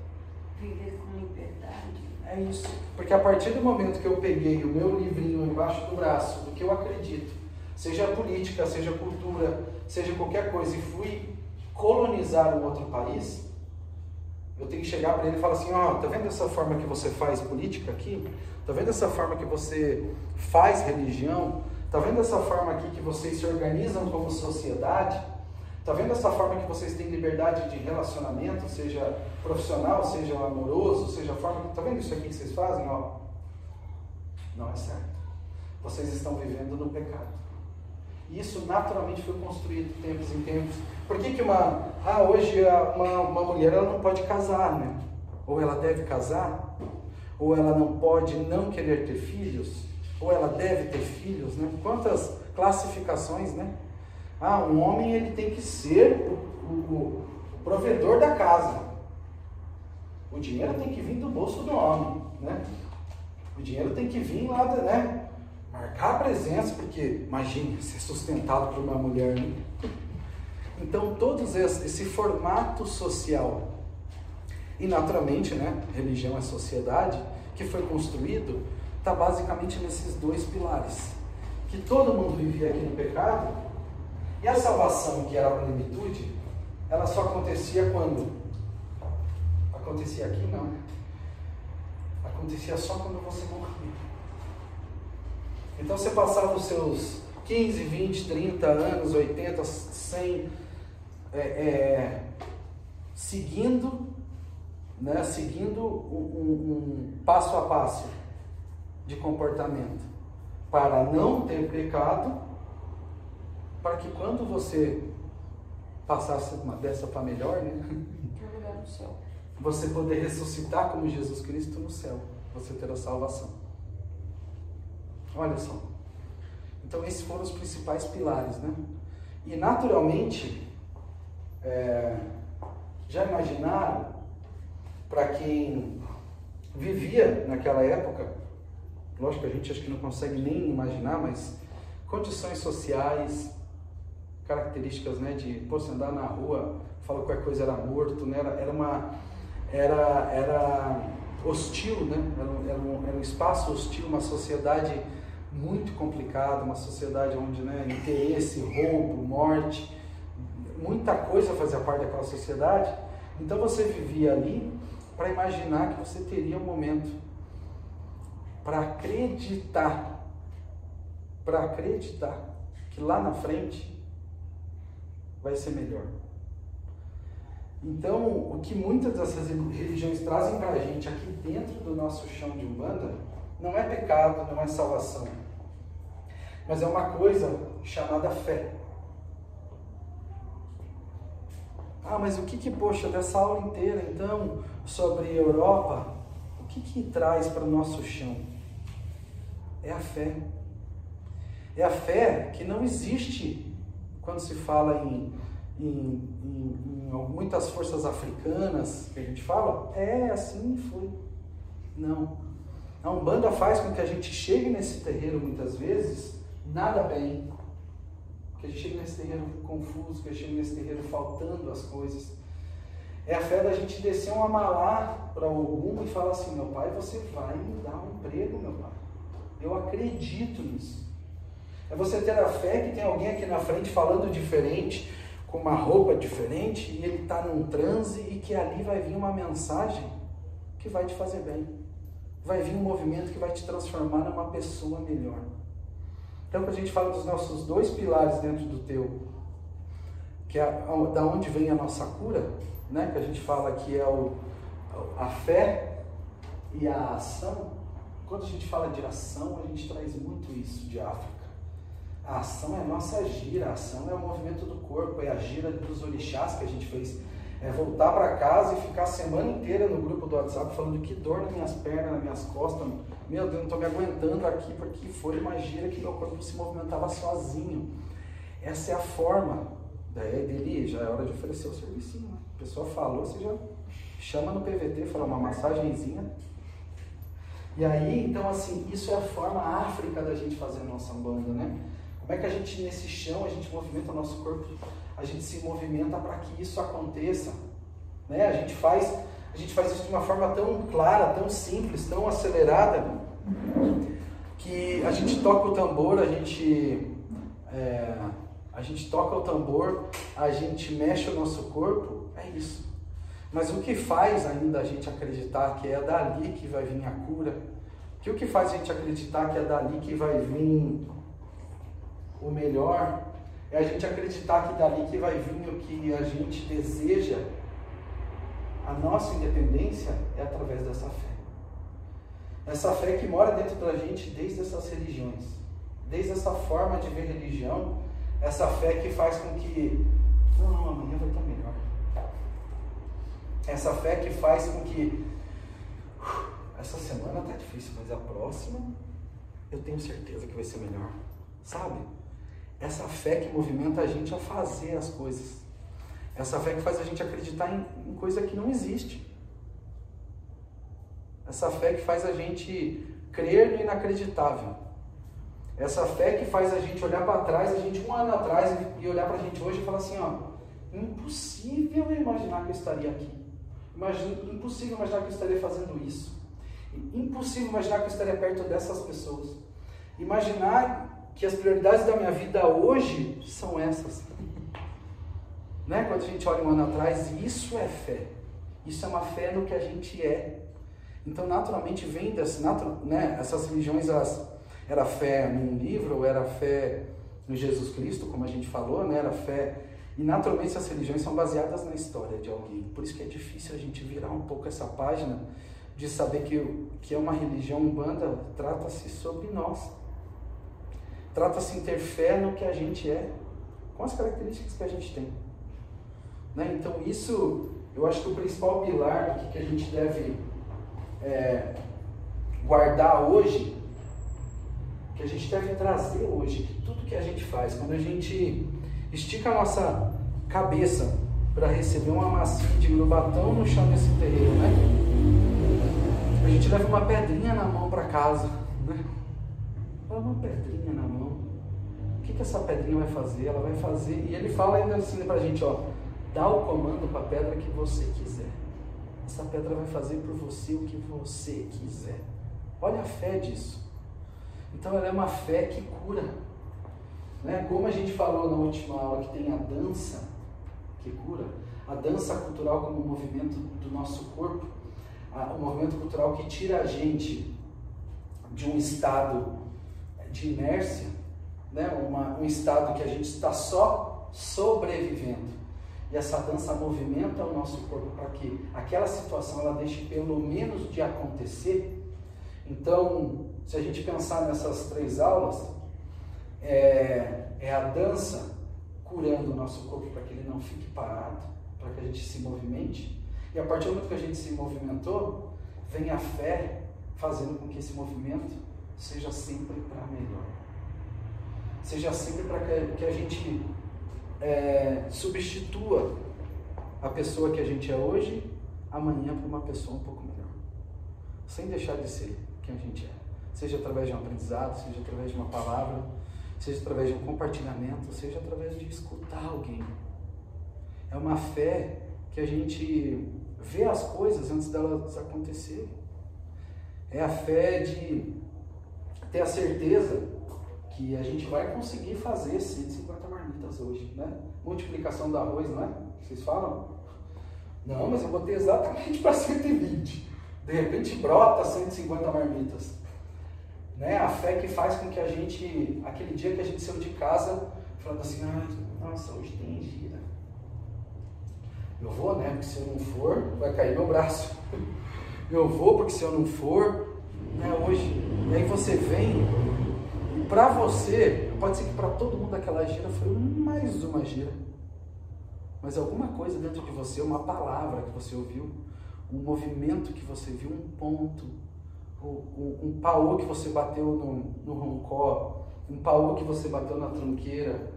Viver com liberdade. É isso. Porque a partir do momento que eu peguei o meu livrinho embaixo do braço, do que eu acredito, seja política, seja cultura, seja qualquer coisa, e fui colonizar um outro país, eu tenho que chegar para ele e falar assim, ó, oh, tá vendo essa forma que você faz política aqui? Tá vendo essa forma que você faz religião? Tá vendo essa forma aqui que vocês se organizam como sociedade? Tá vendo essa forma que vocês têm liberdade de relacionamento, seja profissional, seja amoroso, seja a forma. Tá vendo isso aqui que vocês fazem? Ó, não é certo. Vocês estão vivendo no pecado. E isso naturalmente foi construído de tempos em tempos. Por que, que uma. Ah, hoje uma, uma mulher ela não pode casar, né? Ou ela deve casar? ou ela não pode não querer ter filhos, ou ela deve ter filhos, né? Quantas classificações, né? Ah, um homem ele tem que ser o, o, o provedor da casa. O dinheiro tem que vir do bolso do homem, né? O dinheiro tem que vir lá, né? Marcar a presença, porque imagine ser sustentado por uma mulher, né? Então, todos esse, esse formato social e naturalmente, né, religião é sociedade, que foi construído, está basicamente nesses dois pilares. Que todo mundo vivia aqui no pecado, e a salvação, que era a plenitude, ela só acontecia quando? Acontecia aqui não. Acontecia só quando você morria. Então você passava os seus 15, 20, 30 anos, 80, 100, é, é, seguindo né, seguindo um, um, passo a passo de comportamento para não ter pecado, para que quando você passasse uma dessa para melhor, né, você poder ressuscitar como Jesus Cristo no céu, você ter a salvação. Olha só. Então esses foram os principais pilares, né? E naturalmente, é, já imaginaram para quem vivia naquela época, lógico que a gente acho que não consegue nem imaginar, mas condições sociais, características, né, de, pô, você andar na rua, fala qualquer coisa era morto, né, era, era uma, era, era hostil, né, era, era, um, era um espaço hostil, uma sociedade muito complicada, uma sociedade onde, né, interesse, roubo, morte, muita coisa fazia parte daquela sociedade, então você vivia ali para imaginar que você teria um momento para acreditar, para acreditar que lá na frente vai ser melhor. Então, o que muitas dessas religiões trazem para a gente aqui dentro do nosso chão de Umbanda não é pecado, não é salvação, mas é uma coisa chamada fé. Ah, mas o que que, poxa, dessa aula inteira, então, sobre Europa, o que que traz para o nosso chão? É a fé. É a fé que não existe quando se fala em, em, em, em muitas forças africanas, que a gente fala, é assim foi. Não. A Umbanda faz com que a gente chegue nesse terreiro muitas vezes nada bem, que a gente chega nesse terreiro confuso, que a gente chega nesse terreiro faltando as coisas. É a fé da gente descer um amalá para algum e falar assim: meu pai, você vai me dar um emprego, meu pai. Eu acredito nisso. É você ter a fé que tem alguém aqui na frente falando diferente, com uma roupa diferente, e ele está num transe e que ali vai vir uma mensagem que vai te fazer bem. Vai vir um movimento que vai te transformar numa pessoa melhor. Então, quando a gente fala dos nossos dois pilares dentro do teu, que é da onde vem a nossa cura, né? que a gente fala que é o, a fé e a ação. Quando a gente fala de ação, a gente traz muito isso de África. A ação é a nossa gira, a ação é o movimento do corpo, é a gira dos orixás que a gente fez. É voltar para casa e ficar a semana inteira no grupo do WhatsApp falando que dor nas minhas pernas, nas minhas costas. Meu Deus, não estou me aguentando aqui porque foi uma gira que meu corpo se movimentava sozinho. Essa é a forma daí dele, já é hora de oferecer o serviço. Né? A pessoa falou, você já chama no PVT, fala uma massagenzinha. E aí, então assim, isso é a forma África da gente fazer a nossa banda, né? Como é que a gente, nesse chão, a gente movimenta o nosso corpo, a gente se movimenta para que isso aconteça. Né? A, gente faz, a gente faz isso de uma forma tão clara, tão simples, tão acelerada, que a gente toca o tambor, a gente, é, a gente toca o tambor, a gente mexe o nosso corpo, é isso. Mas o que faz ainda a gente acreditar que é dali que vai vir a cura? Que o que faz a gente acreditar que é dali que vai vir o melhor é a gente acreditar que dali que vai vir o que a gente deseja, a nossa independência é através dessa fé. Essa fé que mora dentro da gente desde essas religiões, desde essa forma de ver religião, essa fé que faz com que, não, não, amanhã vai estar melhor. Essa fé que faz com que, essa semana está difícil, mas a próxima eu tenho certeza que vai ser melhor. Sabe? Essa fé que movimenta a gente a fazer as coisas. Essa fé que faz a gente acreditar em, em coisa que não existe. Essa fé que faz a gente crer no inacreditável. Essa fé que faz a gente olhar para trás, a gente um ano atrás e olhar para a gente hoje e falar assim, ó, impossível imaginar que eu estaria aqui. Imagina, impossível imaginar que eu estaria fazendo isso. Impossível imaginar que eu estaria perto dessas pessoas. Imaginar que as prioridades da minha vida hoje são essas. né? Quando a gente olha um ano atrás, isso é fé. Isso é uma fé no que a gente é. Então, naturalmente, vem dessa, natu, né? essas religiões, elas, era fé num livro, ou era fé no Jesus Cristo, como a gente falou, né? Era fé... E, naturalmente, essas religiões são baseadas na história de alguém. Por isso que é difícil a gente virar um pouco essa página de saber que, que é uma religião umbanda, trata-se sobre nós. Trata-se em ter fé no que a gente é, com as características que a gente tem. Né? Então, isso, eu acho que o principal pilar que, que a gente deve é, guardar hoje, que a gente deve trazer hoje, que tudo que a gente faz, quando a gente estica a nossa cabeça para receber uma massinha de grubatão no chão desse terreiro, né? a gente leva uma pedrinha na mão para casa, uma pedrinha na mão. O que, que essa pedrinha vai fazer? Ela vai fazer, e ele fala ainda assim para a gente, ó, dá o comando para a pedra que você quiser. Essa pedra vai fazer por você o que você quiser. Olha a fé disso. Então ela é uma fé que cura. Né? Como a gente falou na última aula que tem a dança que cura, a dança cultural como movimento do nosso corpo, um movimento cultural que tira a gente de um estado de inércia, né? Uma, um estado que a gente está só sobrevivendo. E essa dança movimenta o nosso corpo para que aquela situação ela deixe pelo menos de acontecer. Então, se a gente pensar nessas três aulas, é, é a dança curando o nosso corpo para que ele não fique parado, para que a gente se movimente. E a partir do momento que a gente se movimentou, vem a fé fazendo com que esse movimento seja sempre para melhor. Seja sempre para que a gente é, substitua a pessoa que a gente é hoje, amanhã, por uma pessoa um pouco melhor. Sem deixar de ser quem a gente é. Seja através de um aprendizado, seja através de uma palavra, seja através de um compartilhamento, seja através de escutar alguém. É uma fé que a gente vê as coisas antes delas acontecerem. É a fé de ter a certeza que a gente vai conseguir fazer 150 marmitas hoje, né? Multiplicação do arroz, não é? Vocês falam? Não, mas eu botei exatamente [laughs] para 120. De repente brota 150 marmitas. Né? A fé que faz com que a gente, aquele dia que a gente saiu de casa, falando assim, ah, nossa, hoje tem gira. Eu vou, né? Porque se eu não for, vai cair meu braço. [laughs] Eu vou, porque se eu não for, né, hoje. E aí você vem, e para você, pode ser que para todo mundo aquela gira foi mais uma gira. Mas alguma coisa dentro de você, uma palavra que você ouviu, um movimento que você viu, um ponto, um, um paô que você bateu no, no roncó, um paô que você bateu na tranqueira,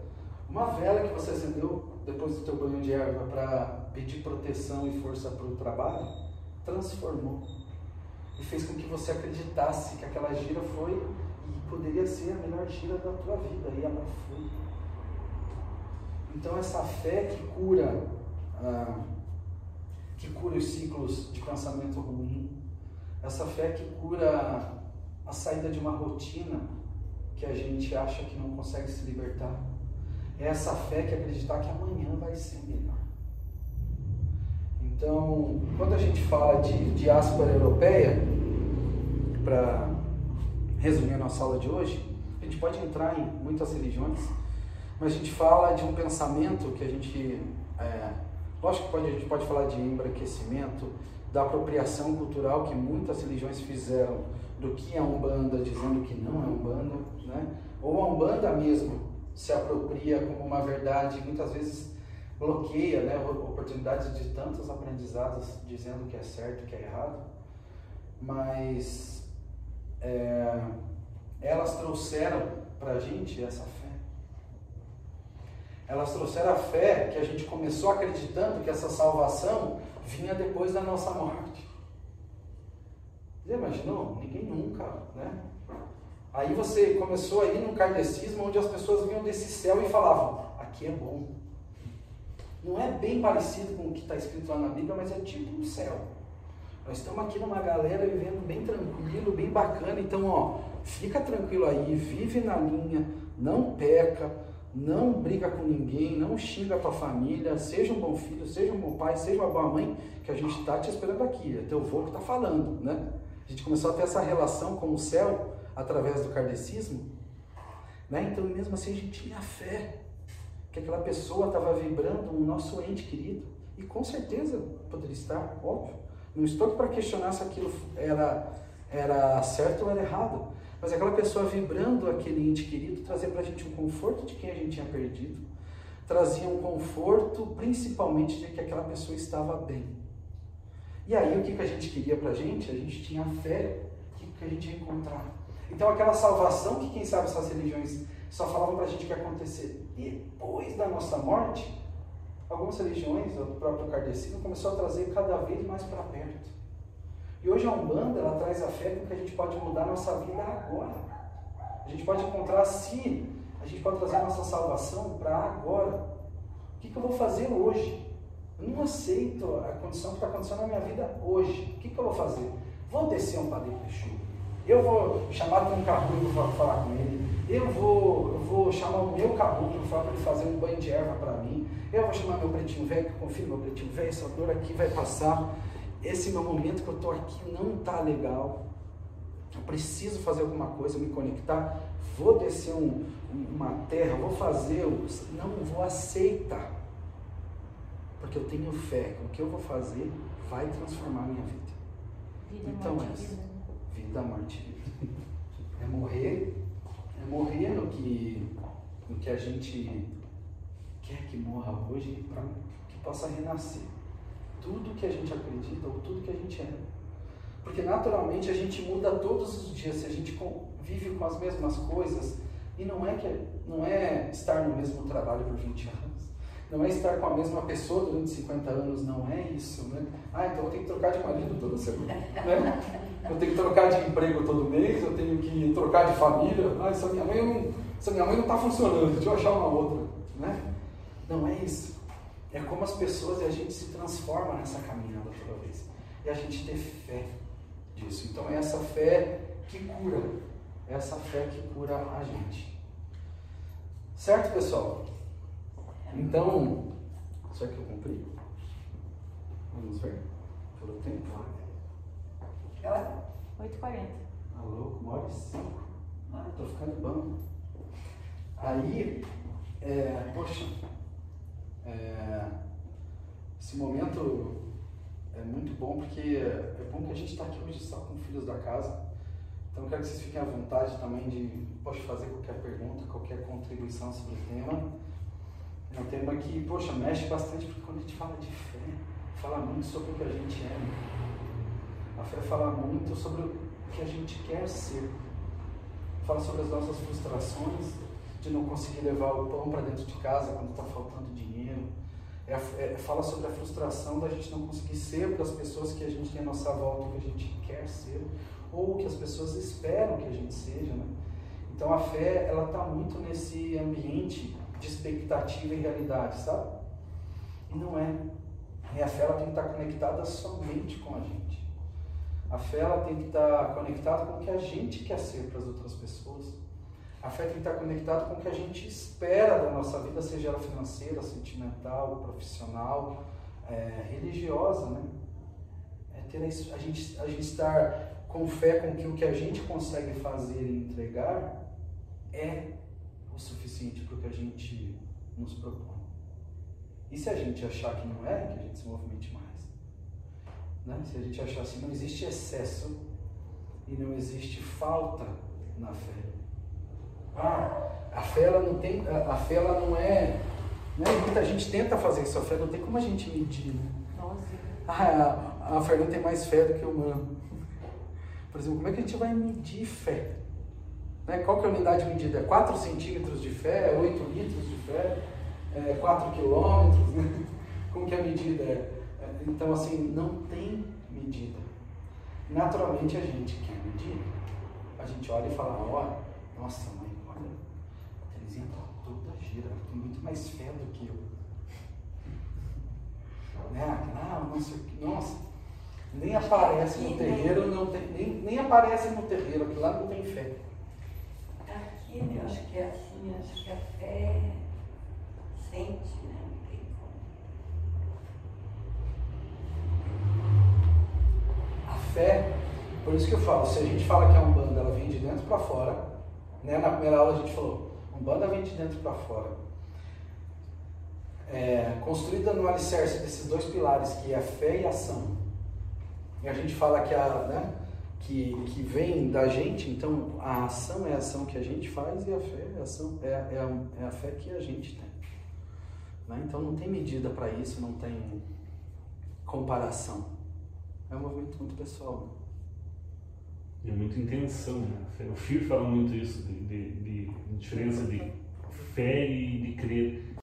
uma vela que você acendeu depois do teu banho de erva para pedir proteção e força para o trabalho, transformou e fez com que você acreditasse que aquela gira foi e poderia ser a melhor gira da tua vida e ela foi. Então essa fé que cura ah, que cura os ciclos de pensamento ruim, essa fé que cura a saída de uma rotina que a gente acha que não consegue se libertar. É essa fé que acreditar que amanhã vai ser melhor. Então, quando a gente fala de diáspora europeia, para resumir a nossa aula de hoje, a gente pode entrar em muitas religiões, mas a gente fala de um pensamento que a gente, é, lógico que pode, a gente pode falar de embranquecimento, da apropriação cultural que muitas religiões fizeram do que é Umbanda, dizendo que não é Umbanda, né? ou a Umbanda mesmo se apropria como uma verdade, muitas vezes bloqueia né, oportunidades de tantos aprendizados dizendo que é certo, que é errado, mas é, elas trouxeram para a gente essa fé. Elas trouxeram a fé que a gente começou acreditando que essa salvação vinha depois da nossa morte. Você imaginou? Ninguém nunca, né? Aí você começou aí num kardecismo onde as pessoas vinham desse céu e falavam, aqui é bom. Não é bem parecido com o que está escrito lá na Bíblia, mas é tipo um céu. Nós estamos aqui numa galera vivendo bem tranquilo, bem bacana. Então, ó, fica tranquilo aí, vive na linha, não peca, não briga com ninguém, não xinga a tua família, seja um bom filho, seja um bom pai, seja uma boa mãe, que a gente está te esperando aqui. É teu avô que está falando, né? A gente começou a ter essa relação com o céu através do kardecismo, né? Então, mesmo assim, a gente tinha fé que aquela pessoa estava vibrando um nosso ente querido. E com certeza poderia estar, óbvio. Não estou para questionar se aquilo era, era certo ou era errado. Mas aquela pessoa vibrando aquele ente querido trazia para a gente um conforto de quem a gente tinha perdido. Trazia um conforto principalmente de que aquela pessoa estava bem. E aí o que, que a gente queria para a gente? A gente tinha fé que, que a gente ia encontrar. Então aquela salvação que quem sabe essas religiões só falavam para a gente que ia acontecer depois da nossa morte, algumas religiões, o próprio kardecismo, começou a trazer cada vez mais para perto. E hoje a Umbanda, ela traz a fé com que a gente pode mudar a nossa vida agora. A gente pode encontrar si, a gente pode trazer a nossa salvação para agora. O que, que eu vou fazer hoje? Eu não aceito a condição que está acontecendo na minha vida hoje. O que, que eu vou fazer? Vou descer um padre Exu. Eu vou chamar um caboclo para falar com ele. Eu vou, eu vou chamar o meu caboclo para ele fazer um banho de erva para mim. Eu vou chamar meu pretinho velho, que eu confio no meu pretinho velho, essa dor aqui vai passar. Esse meu momento que eu estou aqui não está legal. Eu preciso fazer alguma coisa, me conectar. Vou descer um, uma terra, vou fazer. Não vou aceitar. Porque eu tenho fé que o que eu vou fazer vai transformar a minha vida. Vida, então é isso. Vida. Morte e vida. É morrer, é morrer no que, no que a gente quer que morra hoje para que possa renascer. Tudo que a gente acredita ou tudo que a gente é. Porque naturalmente a gente muda todos os dias, se a gente vive com as mesmas coisas, e não é que não é estar no mesmo trabalho por 20 anos, não é estar com a mesma pessoa durante 50 anos, não é isso, né? Ah, então eu tenho que trocar de marido toda semana, né? Eu tenho que trocar de emprego todo mês, eu tenho que trocar de família. Ah, essa minha mãe não, essa minha mãe não está funcionando, deixa eu achar uma outra, né? Não é isso. É como as pessoas e a gente se transforma nessa caminhada toda vez. E a gente ter fé disso. Então é essa fé que cura. É essa fé que cura a gente. Certo, pessoal? Então, será que eu cumpri? Vamos ver? Pelo tempo. Ela 8h40. Alô, uma hora e cinco. Ah, tô ficando bom. Aí, é, poxa, é, esse momento é muito bom porque é bom que a gente está aqui hoje só com filhos da casa. Então eu quero que vocês fiquem à vontade também de pode fazer qualquer pergunta, qualquer contribuição sobre o tema. É um tema que, poxa, mexe bastante porque quando a gente fala de fé, fala muito sobre o que a gente é. A fé fala muito sobre o que a gente quer ser. Fala sobre as nossas frustrações de não conseguir levar o pão para dentro de casa quando está faltando dinheiro. É, é, fala sobre a frustração da gente não conseguir ser para as pessoas que a gente tem à nossa volta o que a gente quer ser ou o que as pessoas esperam que a gente seja. Né? Então a fé ela está muito nesse ambiente de expectativa e realidade, sabe? E não é. E a fé ela tem que estar conectada somente com a gente. A fé ela tem que estar conectada com o que a gente quer ser para as outras pessoas. A fé tem que estar conectada com o que a gente espera da nossa vida, seja ela financeira, sentimental, profissional, é, religiosa, né? É ter a, a, gente, a gente estar com fé com que o que a gente consegue fazer e entregar é o suficiente para o que a gente nos propõe. E se a gente achar que não é, que a gente se movimente mais. Né? Se a gente achar assim, não existe excesso e não existe falta na fé. Ah, a fé ela não tem, a, a fé ela não é, né? Muita gente tenta fazer isso, a fé não tem como a gente medir. Né? Ah, a, a Fernanda tem mais fé do que o humano. Por exemplo, como é que a gente vai medir fé? Né? Qual que é a unidade medida? É 4 centímetros de fé? 8 litros de fé? É 4 quilômetros? Né? [laughs] Como que é a medida é? Então, assim, não tem medida. Naturalmente a gente quer medir. A gente olha e fala, ó, oh, nossa mãe, olha, a Terezinha tá toda gira, ela tem muito mais fé do que eu. [laughs] Né? Ah, nossa, nossa, nem aparece no terreiro, não tem, nem, nem aparece no terreiro, aquilo lá não tem fé. Aqui eu acho que é assim, acho que a fé sente, né? Não tem como. A fé, por isso que eu falo, se a gente fala que a Umbanda ela vem de dentro para fora, né? na primeira aula a gente falou, Umbanda vem de dentro para fora. É, construída no alicerce desses dois pilares, que é a fé e a ação. E a gente fala que, a, né, que, que vem da gente, então a ação é a ação que a gente faz e a fé é a, ação, é, é a, é a fé que a gente tem. Né? Então não tem medida para isso, não tem comparação. É um movimento muito pessoal. Né? É muita intenção, né? O Fir fala muito isso, de, de, de diferença de fé e de crer.